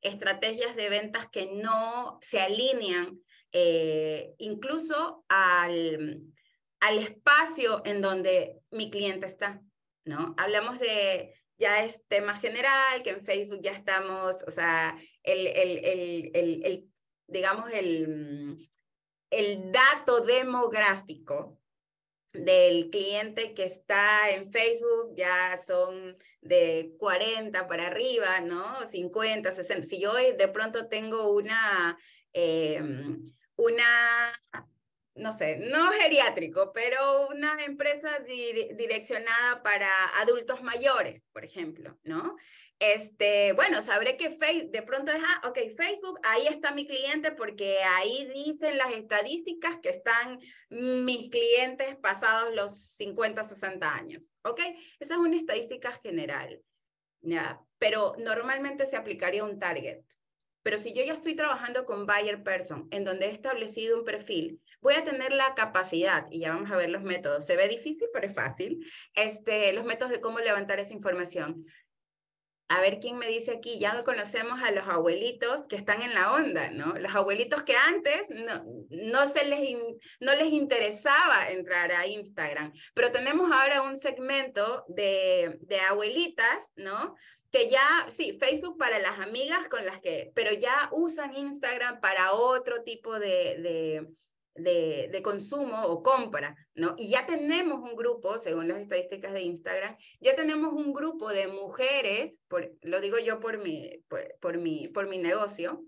Estrategias de ventas que no se alinean eh, incluso al, al espacio en donde mi cliente está, ¿no? Hablamos de, ya es tema general, que en Facebook ya estamos, o sea, el, el, el, el digamos, el, el dato demográfico del cliente que está en Facebook ya son de 40 para arriba, ¿no? 50, 60. Si yo de pronto tengo una, em, una no sé, no geriátrico, pero una empresa direccionada para adultos mayores, por ejemplo, ¿no? Este, bueno, sabré que Facebook, de pronto es, ah, ok, Facebook, ahí está mi cliente porque ahí dicen las estadísticas que están mis clientes pasados los 50, 60 años, ¿ok? Esa es una estadística general, ¿ya? Pero normalmente se aplicaría un target. Pero si yo ya estoy trabajando con buyer person, en donde he establecido un perfil, voy a tener la capacidad, y ya vamos a ver los métodos, se ve difícil, pero es fácil, este, los métodos de cómo levantar esa información. a ver quién me dice aquí, ya conocemos a los abuelitos que están en la onda, ¿no? Los abuelitos que antes no, no, se les, no les interesaba entrar a Instagram, pero tenemos ahora un segmento de, de abuelitas, ¿no? que ya, sí, Facebook para las amigas con las que, pero ya usan Instagram para otro tipo de, de, de, consumo o compra, ¿no? Y ya tenemos un grupo, según las estadísticas de Instagram, ya tenemos un grupo de mujeres, por, lo digo yo por mi, por, mi, por mi negocio,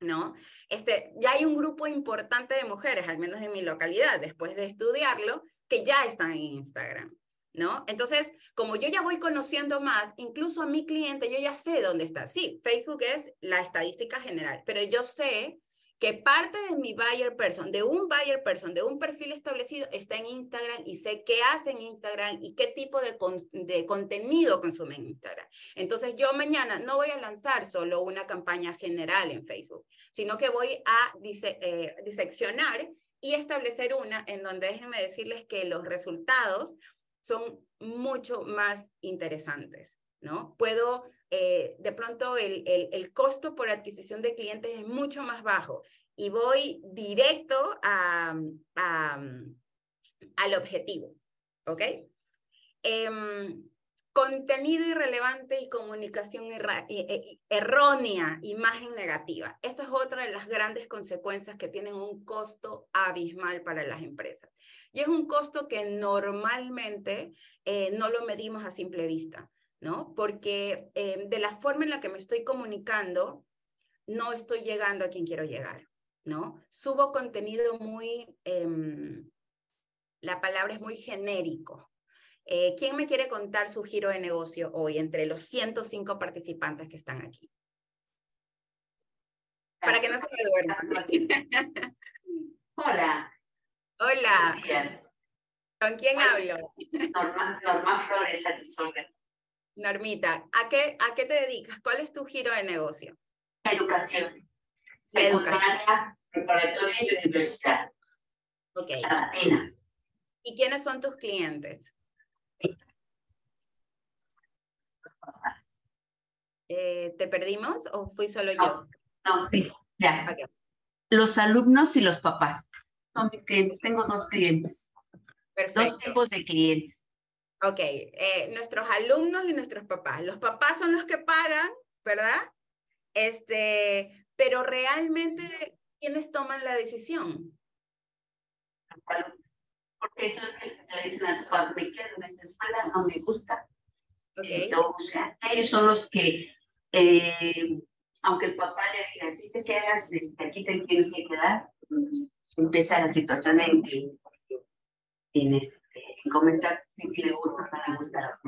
¿no? Este, ya hay un grupo importante de mujeres, al menos en mi localidad, después de estudiarlo, que ya están en Instagram, ¿no? Entonces, como yo ya voy conociendo más, incluso a mi cliente, yo ya sé dónde está. Sí, Facebook es la estadística general, pero yo sé que parte de mi buyer person, de un buyer person, de un perfil establecido, está en Instagram y sé qué hace en Instagram y qué tipo de, de contenido consume en Instagram. Entonces yo mañana no voy a lanzar solo una campaña general en Facebook, sino que voy a eh, diseccionar y establecer una en donde déjenme decirles que los resultados son mucho más interesantes, ¿no? Puedo eh, de pronto el, el, costo por adquisición de clientes es mucho más bajo y voy directo a, al objetivo, ¿ok? Eh, contenido irrelevante y comunicación errónea, imagen negativa. Esta es otra de las grandes consecuencias que tienen un costo abismal para las empresas. Y es un costo que normalmente eh, no lo medimos a simple vista. ¿No? Porque eh, de la forma en la que me estoy comunicando, no estoy llegando a quien quiero llegar, ¿no? Subo contenido muy, em, la palabra es muy genérico. Eh, ¿Quién me quiere contar su giro de negocio hoy entre los 105 participantes que están aquí? Para que no se me duerman. Hola. Hola. ¿Con quién hablo? Norma, Norma Flores, Normita, ¿a qué, ¿a qué te dedicas? ¿Cuál es tu giro de negocio? Educación. Secundaria, preparatoria y universidad. Ok. Sabatina. ¿Y quiénes son tus clientes? Eh, ¿Te perdimos o fui solo yo? No, sí, ya. Los alumnos y los papás son mis clientes. Tengo dos clientes. Perfecto. Dos tipos de clientes. Ok, eh, nuestros alumnos y nuestros papás. Los papás son los que pagan, ¿verdad? Este, pero realmente, ¿quiénes toman la decisión? Porque eso es que le dicen a tu papá, me quiero en esta escuela, no me gusta. Okay. Eh, o sea, ellos son los que, eh, aunque el papá le diga, si te quedas, este, aquí te tienes que quedar, pues, empieza la situación en que tienes comentar si, le gusta o no le gusta la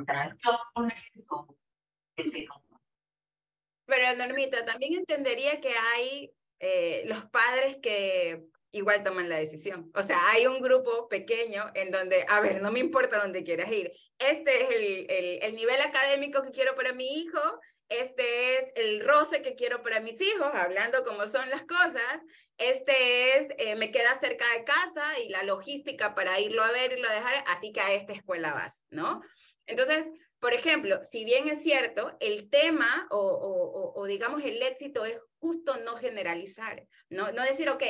Pero Normita, también entendería que hay eh, los padres que igual toman la decisión. O sea, hay un grupo pequeño en donde, a ver, no me importa dónde quieras ir. Este es el, el nivel académico que quiero para mi hijo este es el roce que quiero para mis hijos, hablando como son las cosas, este es, eh, me queda cerca de casa y la logística para irlo a ver y lo dejar, así que a esta escuela vas, ¿no? Entonces, por ejemplo, si bien es cierto, el tema o, digamos el éxito es justo no generalizar, no, no decir, ok,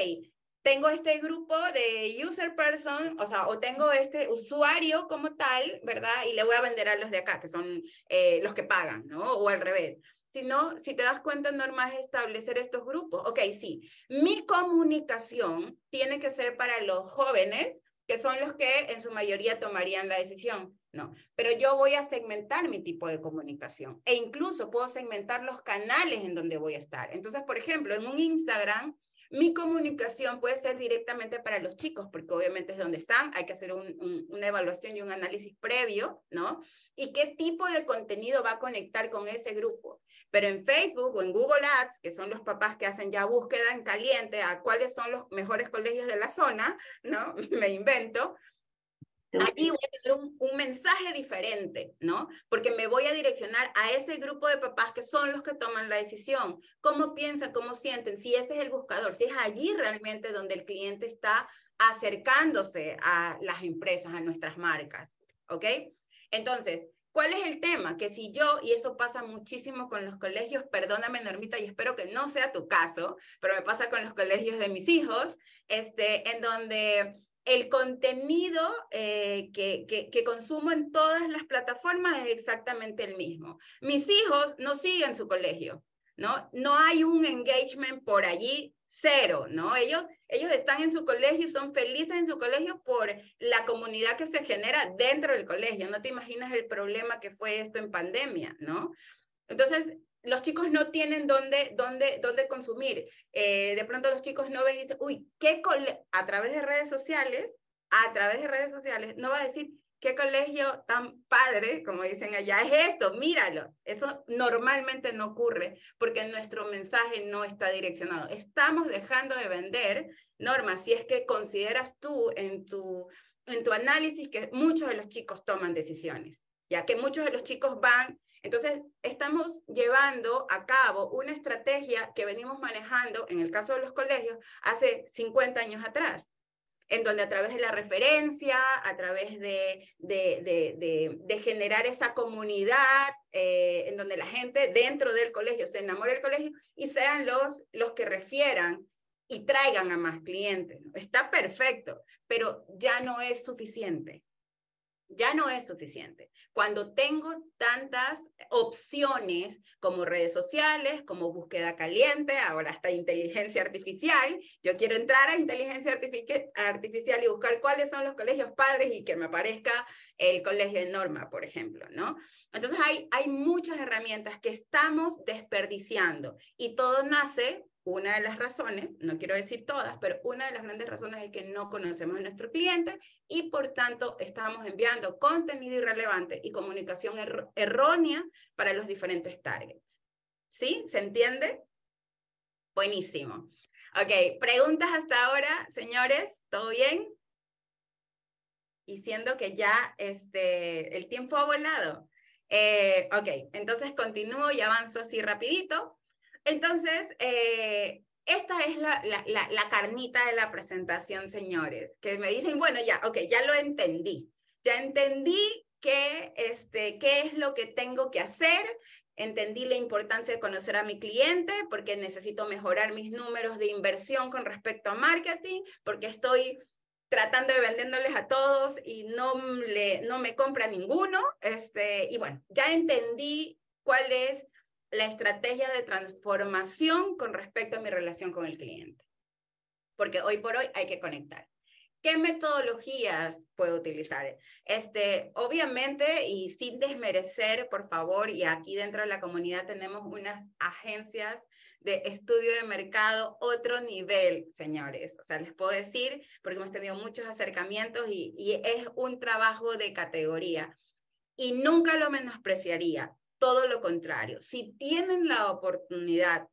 tengo este grupo de user person, o sea, o tengo este usuario como tal, ¿verdad? Y le voy a vender a los de acá, que son eh, los que pagan, ¿no? O al revés. Si no, si te das cuenta, Norma, es establecer estos grupos. Ok, sí, mi comunicación tiene que ser para los jóvenes, que son los que en su mayoría tomarían la decisión, ¿no? Pero yo voy a segmentar mi tipo de comunicación e incluso puedo segmentar los canales en donde voy a estar. Entonces, por ejemplo, en un Instagram, mi comunicación puede ser directamente para los chicos, porque obviamente es donde están, hay que hacer una evaluación y un análisis previo, ¿no? Y qué tipo de contenido va a conectar con ese grupo. Pero en Facebook o en Google Ads, que son los papás que hacen ya búsqueda en caliente a cuáles son los mejores colegios de la zona, ¿no? Me invento, Aquí voy a tener un, un, mensaje diferente, ¿no? Porque me voy a direccionar a ese grupo de papás que son los que toman la decisión. ¿Cómo piensan, cómo sienten? Si ese es el buscador, si es allí realmente donde el cliente está acercándose a las empresas, a nuestras marcas, ¿ok? Entonces, ¿Cuál es el tema? Que si yo, y eso pasa muchísimo con los colegios, perdóname Normita, y espero que no sea tu caso, pero me pasa con los colegios de mis hijos, este, en donde el contenido eh, que, que, que, consumo en todas las plataformas es exactamente el mismo. Mis hijos no siguen su colegio, ¿no? No hay un engagement por allí cero, ¿no? Ellos, ellos están en su colegio y son felices en su colegio por la comunidad que se genera dentro del colegio. No te imaginas el problema que fue esto en pandemia, ¿no? Entonces, los chicos no tienen dónde, dónde, dónde consumir. Eh, de pronto los chicos no ven y dicen, uy, ¿qué a través de redes sociales, a través de redes sociales, no va a decir, qué colegio tan padre, como dicen allá, es esto, míralo. Eso normalmente no ocurre porque nuestro mensaje no está direccionado. Estamos dejando de vender normas si es que consideras tú en tu, en tu análisis que muchos de los chicos toman decisiones, ya que muchos de los chicos van entonces, estamos llevando a cabo una estrategia que venimos manejando, en el caso de los colegios, hace 50 años atrás en donde a través de la referencia, a través de, de, generar esa comunidad, eh, en donde la gente dentro del colegio se enamore del colegio y sean los, los que refieran y traigan a más clientes. Está perfecto, pero ya no es suficiente ya no es suficiente. Cuando tengo tantas opciones como redes sociales, como búsqueda caliente, ahora hasta inteligencia artificial, yo quiero entrar a inteligencia artificial y buscar cuáles son los colegios padres y que me aparezca el colegio de norma, por ejemplo, ¿no? Entonces hay, hay muchas herramientas que estamos desperdiciando y todo nace una de las razones, no quiero decir todas, pero una de las grandes razones es que no conocemos a nuestro cliente y por tanto estamos enviando contenido irrelevante y comunicación errónea para los diferentes targets. ¿Sí? ¿Se entiende? Buenísimo. Ok, preguntas hasta ahora, señores, ¿todo bien? Y siendo que ya este, el tiempo ha volado. Eh, ok, entonces continúo y avanzo así rapidito. Entonces, eh, esta es la, la, carnita de la presentación, señores, que me dicen, bueno, ya, ok, ya lo entendí, ya entendí qué, este, qué es lo que tengo que hacer, entendí la importancia de conocer a mi cliente porque necesito mejorar mis números de inversión con respecto a marketing, porque estoy tratando de vendiéndoles a todos y no, le, no me compra ninguno. Este, y bueno, ya entendí cuál es la estrategia de transformación con respecto a mi relación con el cliente. Porque hoy por hoy hay que conectar. ¿Qué metodologías puedo utilizar? Este, obviamente, y sin desmerecer, por favor, y aquí dentro de la comunidad tenemos unas agencias de estudio de mercado, otro nivel, señores. O sea, les puedo decir, porque hemos tenido muchos acercamientos y, y es un trabajo de categoría. Y nunca lo menospreciaría todo lo contrario. Si tienen la oportunidad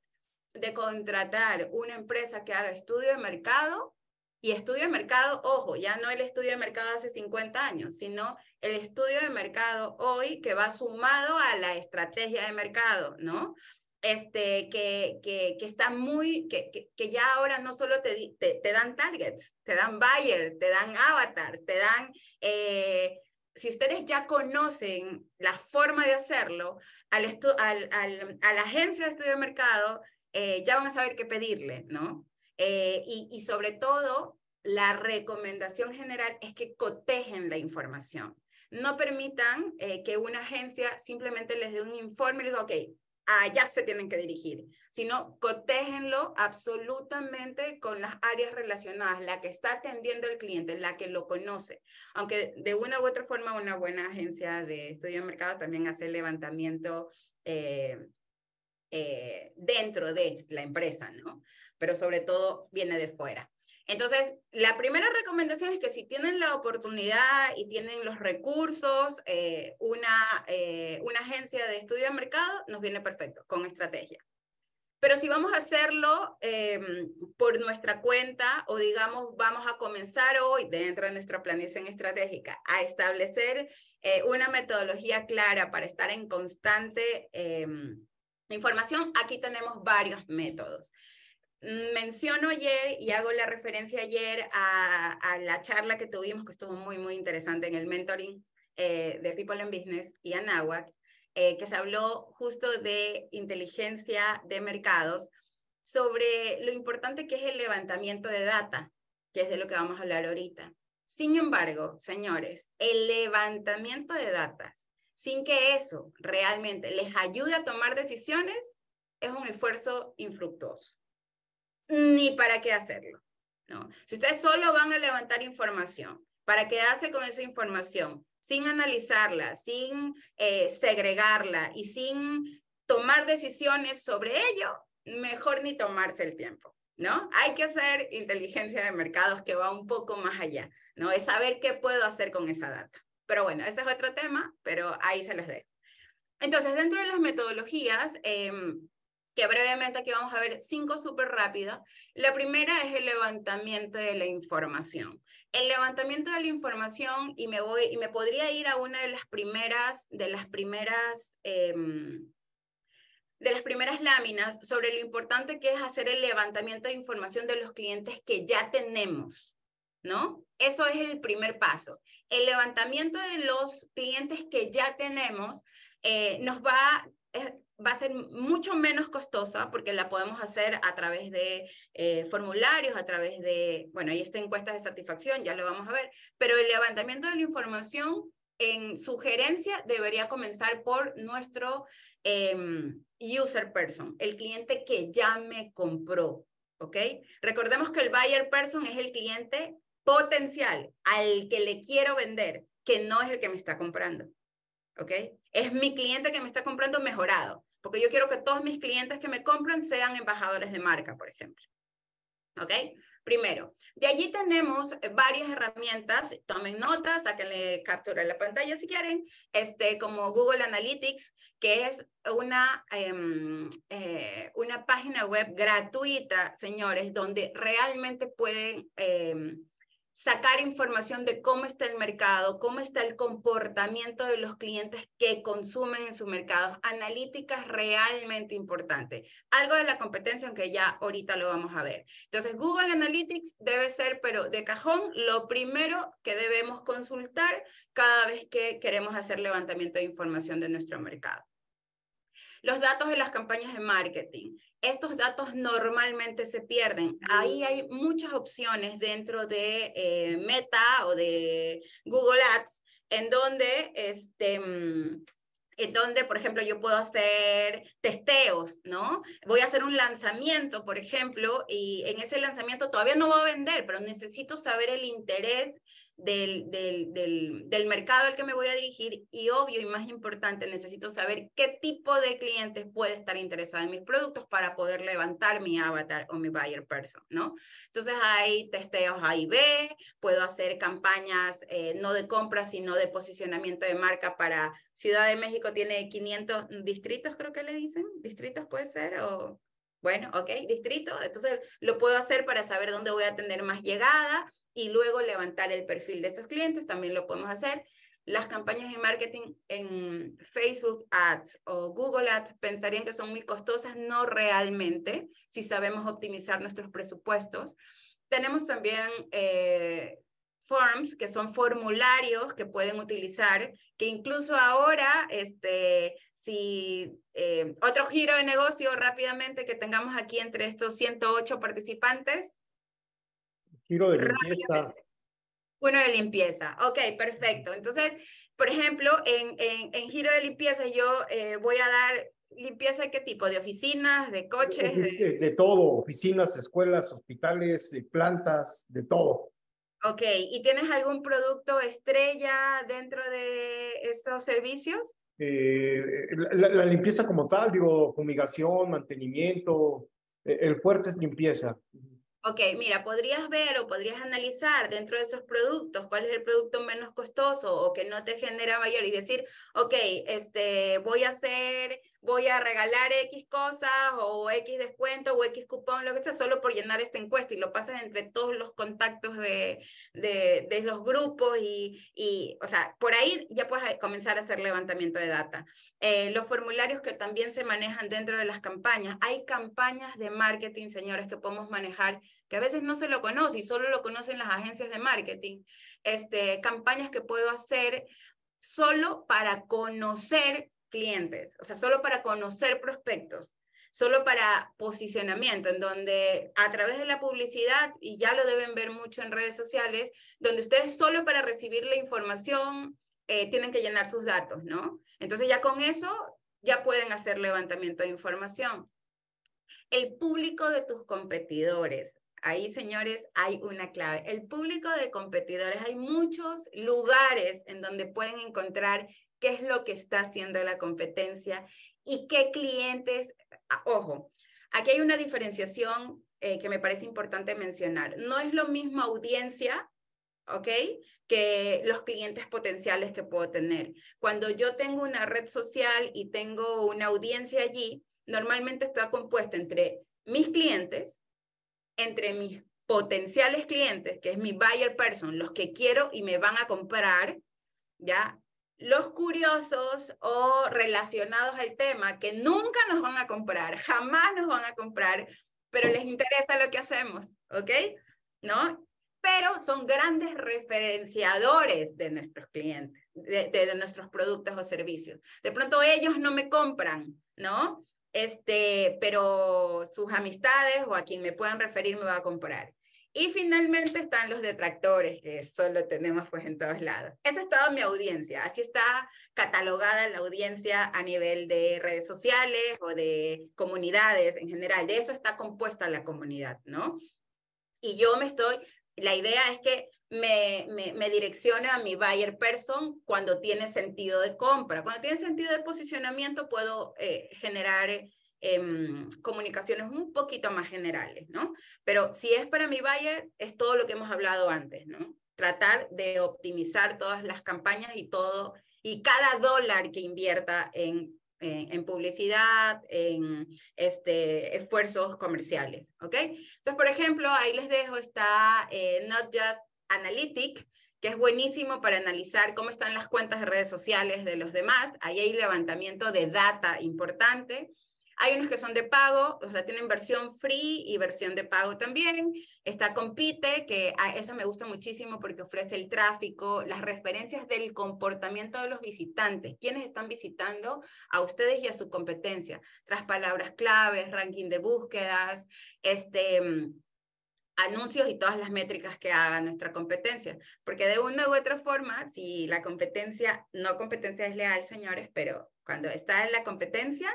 de contratar una empresa que haga estudio de mercado, y estudio de mercado, ojo, ya no el estudio de mercado hace 50 años, sino el estudio de mercado hoy que va sumado a la estrategia de mercado, ¿no? Este, que, que, que está muy, que, que, ya ahora no solo te, te, te, dan targets, te dan buyers, te dan avatars, te dan eh, si ustedes ya conocen la forma de hacerlo, al, al, al a la agencia de estudio de mercado eh, ya van a saber qué pedirle, ¿no? Eh, y, y, sobre todo, la recomendación general es que cotejen la información. No permitan eh, que una agencia simplemente les dé un informe y les diga, ok, allá se tienen que dirigir, sino cotéjenlo absolutamente con las áreas relacionadas, la que está atendiendo el cliente, la que lo conoce. Aunque de una u otra forma una buena agencia de estudio de mercado también hace levantamiento eh, eh, dentro de la empresa, ¿no? Pero sobre todo viene de fuera. Entonces, la primera recomendación es que si tienen la oportunidad y tienen los recursos, eh, una, eh, una agencia de estudio de mercado nos viene perfecto, con estrategia. Pero si vamos a hacerlo em, por nuestra cuenta o digamos vamos a comenzar hoy dentro de nuestra planificación estratégica a establecer eh, una metodología clara para estar en constante em, información, aquí tenemos varios métodos menciono ayer y hago la referencia ayer a, a, la charla que tuvimos, que estuvo muy, muy interesante en el mentoring, eh, de People in Business y Anáhuac, eh, que se habló justo de inteligencia de mercados, sobre lo importante que es el levantamiento de data, que es de lo que vamos a hablar ahorita. Sin embargo, señores, el levantamiento de datos, sin que eso realmente les ayude a tomar decisiones, es un esfuerzo infructuoso. Ni para qué hacerlo. ¿no? Si ustedes solo van a levantar información para quedarse con esa información, sin analizarla, sin eh, segregarla y sin tomar decisiones sobre ello, mejor ni tomarse el tiempo. ¿no? Hay que hacer inteligencia de mercados que va un poco más allá, ¿no? Es saber qué puedo hacer con esa data. Pero bueno, ese es otro tema, pero ahí se los dejo. Entonces, dentro de las metodologías, em, que brevemente aquí vamos a ver cinco súper rápidas. La primera es el levantamiento de la información. El levantamiento de la información, y me voy, y me podría ir a una de las primeras, de las primeras em, de las primeras láminas sobre lo importante que es hacer el levantamiento de información de los clientes que ya tenemos, ¿no? Eso es el primer paso. El levantamiento de los clientes que ya tenemos eh, nos va, va a ser mucho menos costosa porque la podemos hacer a través de eh, formularios, a través de, bueno, ahí está encuestas de satisfacción, ya lo vamos a ver, pero el levantamiento de la información en sugerencia debería comenzar por nuestro em, user person, el cliente que ya me compró, ¿ok? Recordemos que el buyer person es el cliente potencial al que le quiero vender, que no es el que me está comprando, ¿ok? Es mi cliente que me está comprando mejorado, porque yo quiero que todos mis clientes que me compran sean embajadores de marca, por ejemplo. ¿Ok? Primero, de allí tenemos varias herramientas, tomen notas, sáquenle captura la pantalla si quieren, este, como Google Analytics, que es una, em, eh, una página web gratuita, señores, donde realmente pueden em, sacar información de cómo está el mercado, cómo está el comportamiento de los clientes que consumen en su mercado. Analíticas realmente importante. Algo de la competencia, aunque ya ahorita lo vamos a ver. Entonces, Google Analytics debe ser, pero de cajón, lo primero que debemos consultar cada vez que queremos hacer levantamiento de información de nuestro mercado. Los datos de las campañas de marketing. Estos datos normalmente se pierden. Ahí hay muchas opciones dentro de eh, Meta o de Google Ads en donde este, mm, en donde, por ejemplo, yo puedo hacer testeos, ¿no? Voy a hacer un lanzamiento, por ejemplo, y en ese lanzamiento todavía no va a vender, pero necesito saber el interés del, del, del, mercado al que me voy a dirigir y obvio y más importante, necesito saber qué tipo de clientes puede estar interesado en mis productos para poder levantar mi avatar o mi buyer person, ¿no? Entonces hay testeos A y puedo hacer campañas eh, no de compra, sino de posicionamiento de marca para Ciudad de México, tiene 500 distritos, creo que le dicen, distritos puede ser, o bueno, ok, distrito, entonces lo puedo hacer para saber dónde voy a tener más llegada y luego levantar el perfil de esos clientes, también lo podemos hacer. Las campañas de marketing en Facebook Ads o Google Ads pensarían que son muy costosas, no realmente, si sabemos optimizar nuestros presupuestos. Tenemos también eh, forms, que son formularios que pueden utilizar, que incluso ahora, este, si eh, otro giro de negocio rápidamente que tengamos aquí entre estos 108 participantes, Giro de limpieza. Uno de limpieza. Ok, perfecto. Entonces, por ejemplo, en, en, giro de limpieza yo eh, voy a dar limpieza de qué tipo, de oficinas, de coches. De, de todo, oficinas, escuelas, hospitales, plantas, de todo. Ok, ¿y tienes algún producto estrella dentro de estos servicios? Eh, la, la, limpieza como tal, digo, fumigación, mantenimiento, eh, el fuerte es limpieza. Ok, mira, podrías ver o podrías analizar dentro de esos productos cuál es el producto menos costoso o que no te genera mayor y decir, ok, este, voy a hacer voy a regalar X cosas o X descuento o X cupón, lo que sea, solo por llenar esta encuesta y lo pasas entre todos los contactos de, de, los grupos y, y, o sea, por ahí ya puedes comenzar a hacer levantamiento de data. Eh, los formularios que también se manejan dentro de las campañas. Hay campañas de marketing, señores, que podemos manejar que a veces no se lo conoce y solo lo conocen las agencias de marketing. Este, campañas que puedo hacer solo para conocer clientes, o sea, solo para conocer prospectos, solo para posicionamiento, en donde a través de la publicidad, y ya lo deben ver mucho en redes sociales, donde ustedes solo para recibir la información eh, tienen que llenar sus datos, ¿no? Entonces ya con eso ya pueden hacer levantamiento de información. El público de tus competidores. Ahí, señores, hay una clave. El público de competidores, hay muchos lugares en donde pueden encontrar qué es lo que está haciendo la competencia y qué clientes, ah, ojo, aquí hay una diferenciación eh, que me parece importante mencionar. No es lo mismo audiencia, ¿ok? Que los clientes potenciales que puedo tener. Cuando yo tengo una red social y tengo una audiencia allí, normalmente está compuesta entre mis clientes, entre mis potenciales clientes, que es mi buyer person, los que quiero y me van a comprar, ¿ya? Los curiosos o relacionados al tema que nunca nos van a comprar, jamás nos van a comprar, pero les interesa lo que hacemos, ¿ok? ¿No? Pero son grandes referenciadores de nuestros clientes, de, nuestros productos o servicios. De pronto ellos no me compran, ¿no? Este, pero sus amistades o a quien me puedan referir me va a comprar. Y finalmente están los detractores, que solo tenemos pues en todos lados. Esa es toda mi audiencia. Así está catalogada la audiencia a nivel de redes sociales o de comunidades en general. De eso está compuesta la comunidad, ¿no? Y yo me estoy, la idea es que me, me, me direccione a mi buyer person cuando tiene sentido de compra. Cuando tiene sentido de posicionamiento puedo eh, generar Em, comunicaciones un poquito más generales, ¿no? Pero si es para mi buyer, es todo lo que hemos hablado antes, ¿no? Tratar de optimizar todas las campañas y todo, y cada dólar que invierta en, en, publicidad, en este, esfuerzos comerciales, ¿ok? Entonces, por ejemplo, ahí les dejo, está eh, Not Just Analytic, que es buenísimo para analizar cómo están las cuentas de redes sociales de los demás. Ahí hay levantamiento de data importante. Hay unos que son de pago, o sea, tienen versión free y versión de pago también. Está Compite, que a esa me gusta muchísimo porque ofrece el tráfico, las referencias del comportamiento de los visitantes, quienes están visitando a ustedes y a su competencia, tras palabras claves, ranking de búsquedas, este anuncios y todas las métricas que haga nuestra competencia. Porque de una u otra forma, si la competencia, no competencia es leal, señores, pero cuando está en la competencia,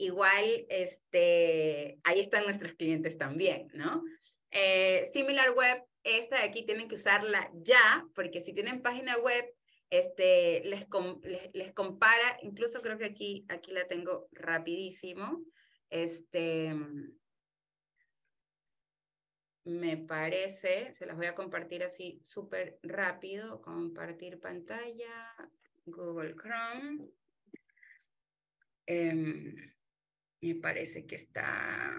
igual este, ahí están nuestros clientes también, ¿no? Eh, similar Web, esta de aquí tienen que usarla ya, porque si tienen página web, este, les, les, compara, incluso creo que aquí, aquí la tengo rapidísimo, este, me parece, se las voy a compartir así súper rápido, compartir pantalla, Google Chrome. Em, me parece que está,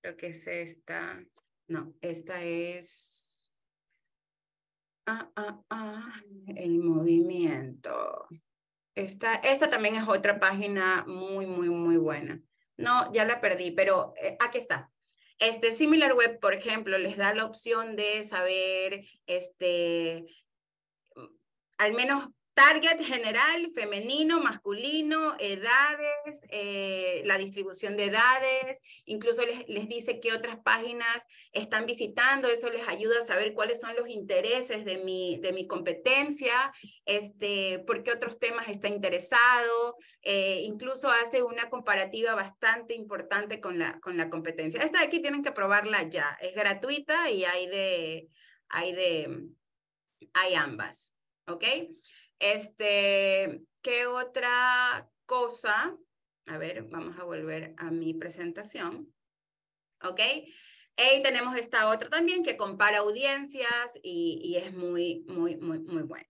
creo que es esta, no, esta es, ah, ah, ah, el movimiento. Esta, esta también es otra página muy, muy, muy buena. No, ya la perdí, pero eh, aquí está. Este Similar Web, por ejemplo, les da la opción de saber, este, al menos Target general, femenino, masculino, edades, eh, la distribución de edades, incluso les, dice qué otras páginas están visitando, eso les ayuda a saber cuáles son los intereses de mi, de mi competencia, este, por qué otros temas está interesado, eh, incluso hace una comparativa bastante importante con la, con la competencia. Esta de aquí tienen que probarla ya, es gratuita y hay de, hay de, hay ambas, ¿ok? Este, ¿qué otra cosa? A ver, vamos a volver a mi presentación. ¿Ok? Y tenemos esta otra también que compara audiencias y, es muy, muy, muy, muy buena.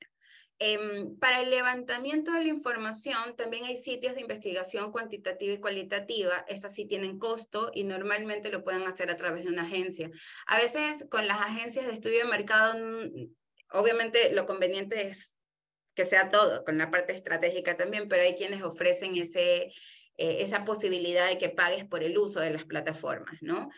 Eh, para el levantamiento de la información también hay sitios de investigación cuantitativa y cualitativa. Esas sí tienen costo y normalmente lo pueden hacer a través de una agencia. A veces con las agencias de estudio de mercado, mm, obviamente lo conveniente es que sea todo, con la parte estratégica también, pero hay quienes ofrecen ese, eh, esa posibilidad de que pagues por el uso de las plataformas, ¿no?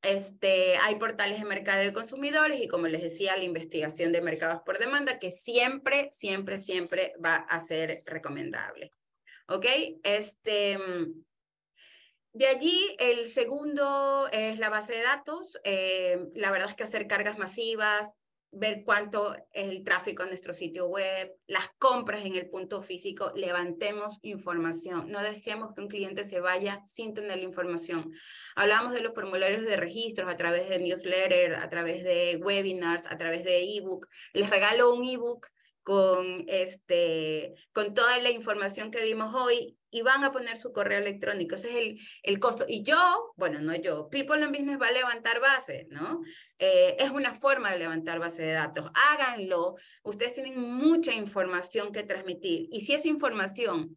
Este, hay portales de mercado de consumidores y como les decía, la investigación de mercados por demanda que siempre, siempre, siempre va a ser recomendable. ¿Ok? Este, de allí, el segundo es la base de datos. Eh, la verdad es que hacer cargas masivas, ver cuánto es el tráfico en nuestro sitio web, las compras en el punto físico, levantemos información, no dejemos que un cliente se vaya sin tener la información. Hablamos de los formularios de registros a través de newsletter, a través de webinars, a través de ebook. Les regalo un ebook con, este, con toda la información que dimos hoy y van a poner su correo electrónico. Ese es el, el costo. Y yo, bueno, no yo, People in Business va a levantar base, ¿no? Eh, es una forma de levantar base de datos. Háganlo. Ustedes tienen mucha información que transmitir. Y si esa información,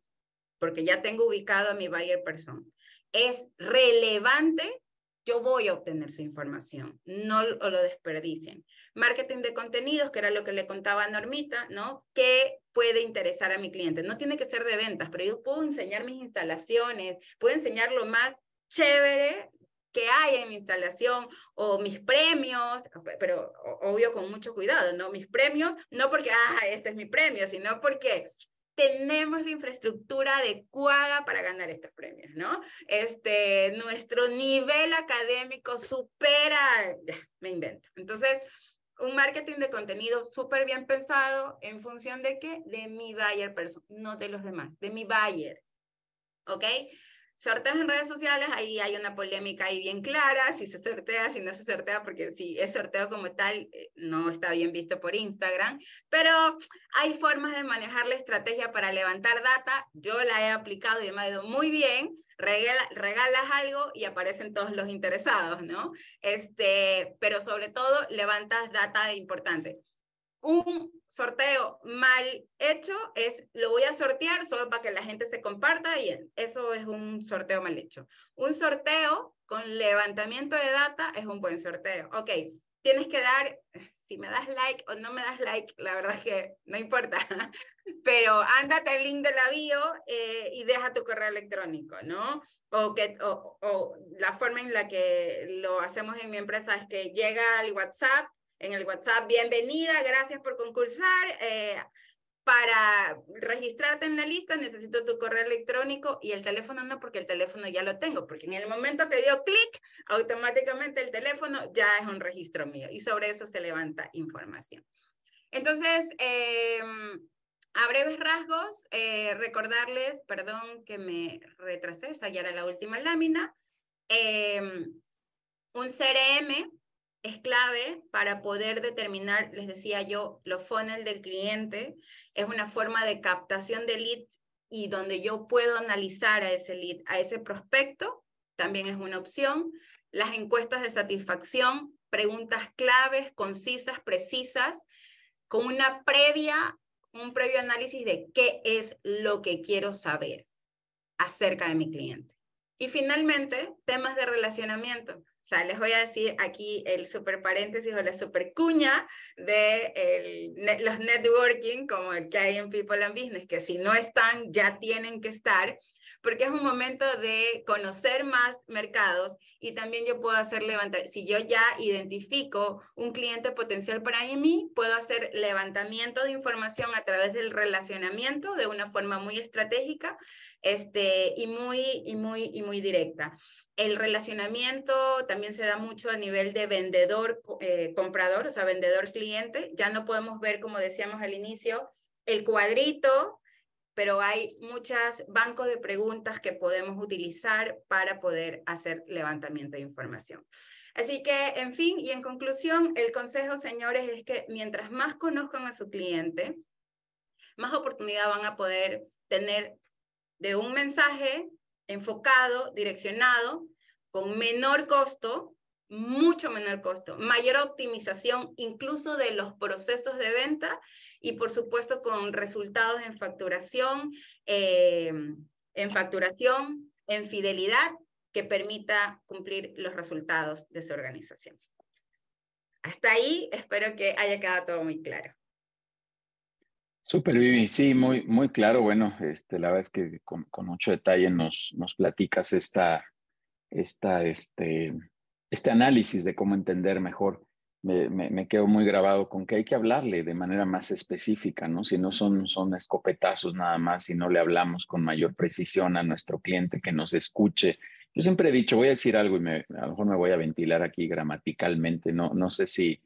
porque ya tengo ubicado a mi buyer person, es relevante, yo voy a obtener su información, no lo desperdicien. Marketing de contenidos, que era lo que le contaba a Normita, ¿no? ¿Qué puede interesar a mi cliente? No tiene que ser de ventas, pero yo puedo enseñar mis instalaciones, puedo enseñar lo más chévere que hay en mi instalación o mis premios, pero obvio con mucho cuidado, ¿no? Mis premios, no porque, ah, este es mi premio, sino porque tenemos la infraestructura adecuada para ganar estos premios, ¿no? Este, nuestro nivel académico supera, me invento. Entonces, un marketing de contenido súper bien pensado en función de qué? De mi buyer person, no de los demás, de mi buyer. ¿Ok? Sorteos en redes sociales, ahí hay una polémica ahí bien clara, si se sortea, si no se sortea, porque si es sorteo como tal, eh, no está bien visto por Instagram, pero hay formas de manejar la estrategia para levantar data, yo la he aplicado y me ha ido muy bien, regalas algo y aparecen todos los interesados, ¿no? Este, pero sobre todo levantas data importante un sorteo mal hecho es, lo voy a sortear solo para que la gente se comparta y eso es un sorteo mal hecho. Un sorteo con levantamiento de data es un buen sorteo. Ok, tienes que dar, si me das like o no me das like, la verdad es que no importa, pero ándate el link de la eh, y deja tu correo electrónico, ¿no? O, que, o, o la forma en la que lo hacemos en mi empresa es que llega al WhatsApp en el WhatsApp, bienvenida, gracias por concursar. Eh, para registrarte en la lista necesito tu correo electrónico y el teléfono no, porque el teléfono ya lo tengo, porque en el momento que dio clic, automáticamente el teléfono ya es un registro mío y sobre eso se levanta información. Entonces, em, a breves rasgos, eh, recordarles, perdón que me retrasé, esta ya era la última lámina, em, un CRM es clave para poder determinar, les decía yo, los funnel del cliente. Es una forma de captación de leads y donde yo puedo analizar a ese lead, a ese prospecto, también es una opción. Las encuestas de satisfacción, preguntas claves, concisas, precisas, con una previa, un previo análisis de qué es lo que quiero saber acerca de mi cliente. Y finalmente, temas de relacionamiento. Sea, les voy a decir aquí el super paréntesis o la super cuña de los networking, como el que hay en People and Business, que si no están, ya tienen que estar, porque es un momento de conocer más mercados y también yo puedo hacer levantar, si yo ya identifico un cliente potencial para mí, puedo hacer levantamiento de información a través del relacionamiento de una forma muy estratégica este, y, muy, y, muy, y muy directa. El relacionamiento también se da mucho a nivel de vendedor-comprador, eh, o sea, vendedor-cliente. Ya no podemos ver, como decíamos al inicio, el cuadrito, pero hay muchos bancos de preguntas que podemos utilizar para poder hacer levantamiento de información. Así que, en fin, y en conclusión, el consejo, señores, es que mientras más conozcan a su cliente, más oportunidad van a poder tener de un mensaje enfocado, direccionado, con menor costo, mucho menor costo, mayor optimización incluso de los procesos de venta y por supuesto con resultados en facturación, eh, en facturación, en fidelidad que permita cumplir los resultados de su organización. Hasta ahí espero que haya quedado todo muy claro. Súper, Vivi. Sí, muy, muy claro. Bueno, este, la verdad es que con, mucho detalle nos, nos platicas esta, esta, este, este análisis de cómo entender mejor me, me, quedo muy grabado con que hay que hablarle de manera más específica, ¿no? Si no son, son escopetazos nada más, si no le hablamos con mayor precisión a nuestro cliente que nos escuche. Yo siempre he dicho, voy a decir algo y me, a lo mejor me voy a ventilar aquí gramaticalmente, no, no sé si,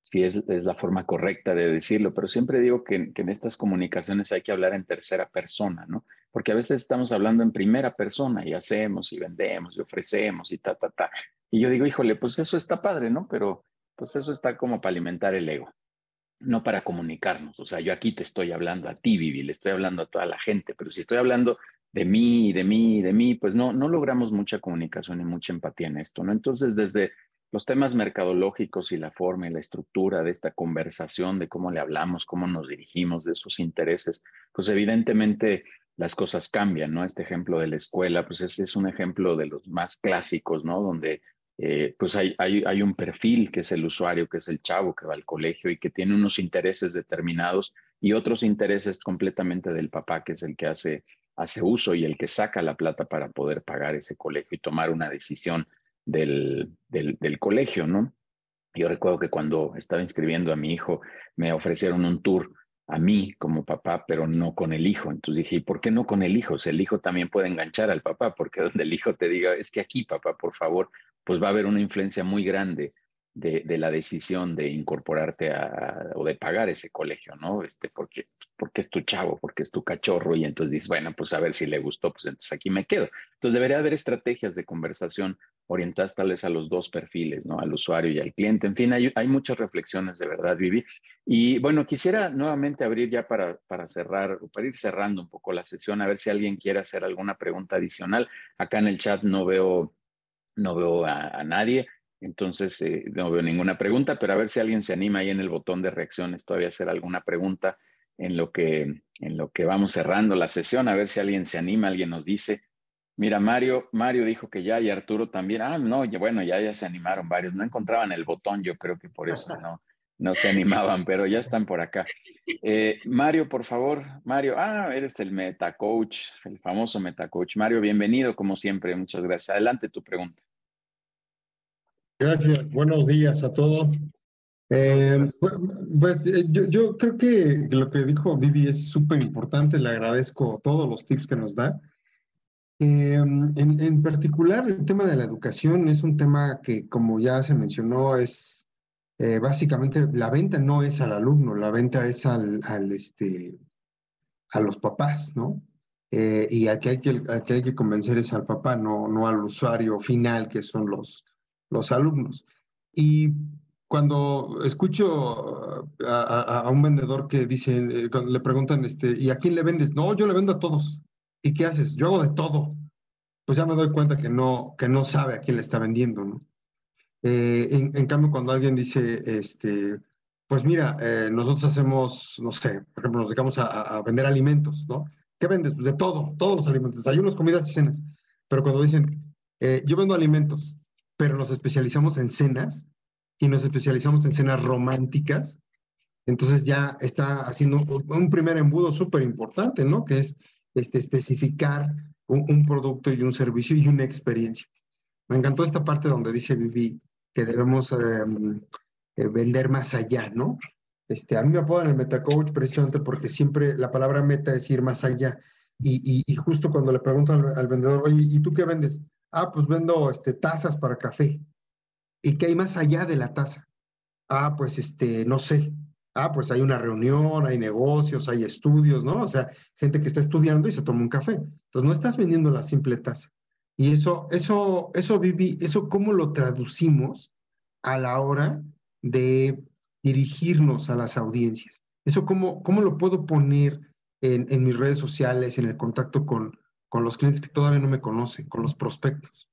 si es, es la forma correcta de decirlo, pero siempre digo que, que en estas comunicaciones hay que hablar en tercera persona, ¿no? Porque a veces estamos hablando en primera persona y hacemos y vendemos y ofrecemos y ta, ta, ta. Y yo digo, híjole, pues eso está padre, ¿no? Pero pues eso está como para alimentar el ego, no para comunicarnos. O sea, yo aquí te estoy hablando a ti, Vivi, le estoy hablando a toda la gente, pero si estoy hablando de mí, de mí, de mí, pues no, no logramos mucha comunicación y mucha empatía en esto, ¿no? Entonces, desde los temas mercadológicos y la forma y la estructura de esta conversación, de cómo le hablamos, cómo nos dirigimos, de esos intereses, pues evidentemente las cosas cambian, ¿no? Este ejemplo de la escuela, pues ese es un ejemplo de los más clásicos, ¿no? Donde eh, pues hay, hay, hay, un perfil que es el usuario, que es el chavo que va al colegio y que tiene unos intereses determinados y otros intereses completamente del papá, que es el que hace, hace uso y el que saca la plata para poder pagar ese colegio y tomar una decisión del, del, colegio, ¿no? Yo recuerdo que cuando estaba inscribiendo a mi hijo, me ofrecieron un tour a mí como papá, pero no con el hijo. Entonces dije, ¿por qué no con el hijo? El hijo también puede enganchar al papá, porque donde el hijo te diga, es que aquí, papá, por favor, pues va a haber una influencia muy grande de, la decisión de incorporarte a, o de pagar ese colegio, ¿no? Este, porque, porque es tu chavo, porque es tu cachorro, y entonces dices, bueno, pues a ver si le gustó, pues entonces aquí me quedo. Entonces debería haber estrategias de conversación orientadas tal vez a los dos perfiles, ¿no? Al usuario y al cliente. En fin, hay, hay muchas reflexiones de verdad, Vivi. Y bueno, quisiera nuevamente abrir ya para, para cerrar, para ir cerrando un poco la sesión, a ver si alguien quiere hacer alguna pregunta adicional. Acá en el chat no veo no veo a, nadie, entonces eh, no veo ninguna pregunta, pero a ver si alguien se anima ahí en el botón de reacciones todavía hacer alguna pregunta en lo que, en lo que vamos cerrando la sesión, a ver si alguien se anima, alguien nos dice. Mira, Mario, Mario dijo que ya y Arturo también. Ah, no, bueno, ya, ya se animaron varios. No encontraban el botón, yo creo que por eso no, no se animaban, pero ya están por acá. Eh, Mario, por favor, Mario, ah, eres el Meta Coach, el famoso Meta Coach. Mario, bienvenido como siempre, muchas gracias. Adelante tu pregunta. Gracias, buenos días a todos. Eh, pues, pues eh, yo, yo, creo que lo que dijo Vivi es súper importante, le agradezco todos los tips que nos da. en, en particular, el tema de la educación es un tema que, como ya se mencionó, es eh, básicamente la venta no es al alumno, la venta es al, al este, a los papás, ¿no? Eh, y al que, hay que, al que hay que convencer es al papá, no, no al usuario final, que son los, los alumnos. Y cuando escucho a, un vendedor que dice, eh, le preguntan, este, ¿y a quién le vendes? No, yo le vendo a todos. ¿Y qué haces? Yo hago de todo. Pues ya me doy cuenta que no, que no sabe a quién le está vendiendo, ¿no? Eh, en, cambio, cuando alguien dice, este, pues mira, eh, nosotros hacemos, no sé, por ejemplo, nos dedicamos a, vender alimentos, ¿no? ¿Qué vendes? Pues de todo, todos los alimentos, hay unas comidas y cenas. Pero cuando dicen, eh, yo vendo alimentos, pero nos especializamos en cenas y nos especializamos en cenas románticas, entonces ya está haciendo un primer embudo súper importante, ¿no? Que es este, especificar un, producto y un servicio y una experiencia. Me encantó esta parte donde dice Vivi, que debemos em, eh, vender más allá, ¿no? Este, a mí me apodan el metacoach precisamente porque siempre la palabra meta es ir más allá. Y, y, justo cuando le pregunto al, vendedor, oye, ¿y tú qué vendes? Ah, pues vendo este, tazas para café. ¿Y qué hay más allá de la taza? Ah, pues este, no sé. Ah, pues hay una reunión, hay negocios, hay estudios, ¿no? O sea, gente que está estudiando y se toma un café. Entonces no estás vendiendo la simple taza. Y eso, eso, eso, Vivi, eso cómo lo traducimos a la hora de dirigirnos a las audiencias. Eso cómo, cómo lo puedo poner en, en mis redes sociales, en el contacto con, con los clientes que todavía no me conocen, con los prospectos.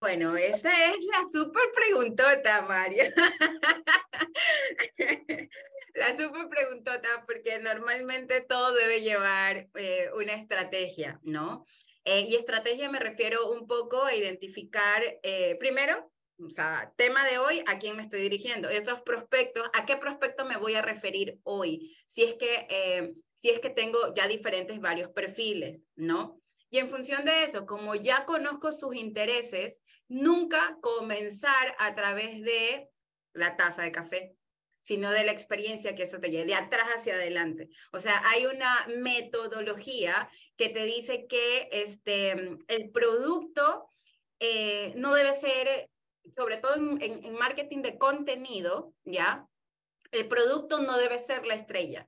Bueno, esa es la súper preguntota, Mario. la súper preguntota, porque normalmente todo debe llevar eh, una estrategia, ¿no? Eh, y estrategia me refiero un poco a identificar, eh, primero, o sea, tema de hoy, ¿a quién me estoy dirigiendo? Esos prospectos, ¿a qué prospecto me voy a referir hoy? Si es que, si es que tengo ya diferentes varios perfiles, ¿no? Y en función de eso, como ya conozco sus intereses, nunca comenzar a través de la taza de café, sino de la experiencia que eso te lleve, de atrás hacia adelante. O sea, hay una metodología que te dice que este, el producto eh, no debe ser, sobre todo en, marketing de contenido, ¿ya? El producto no debe ser la estrella,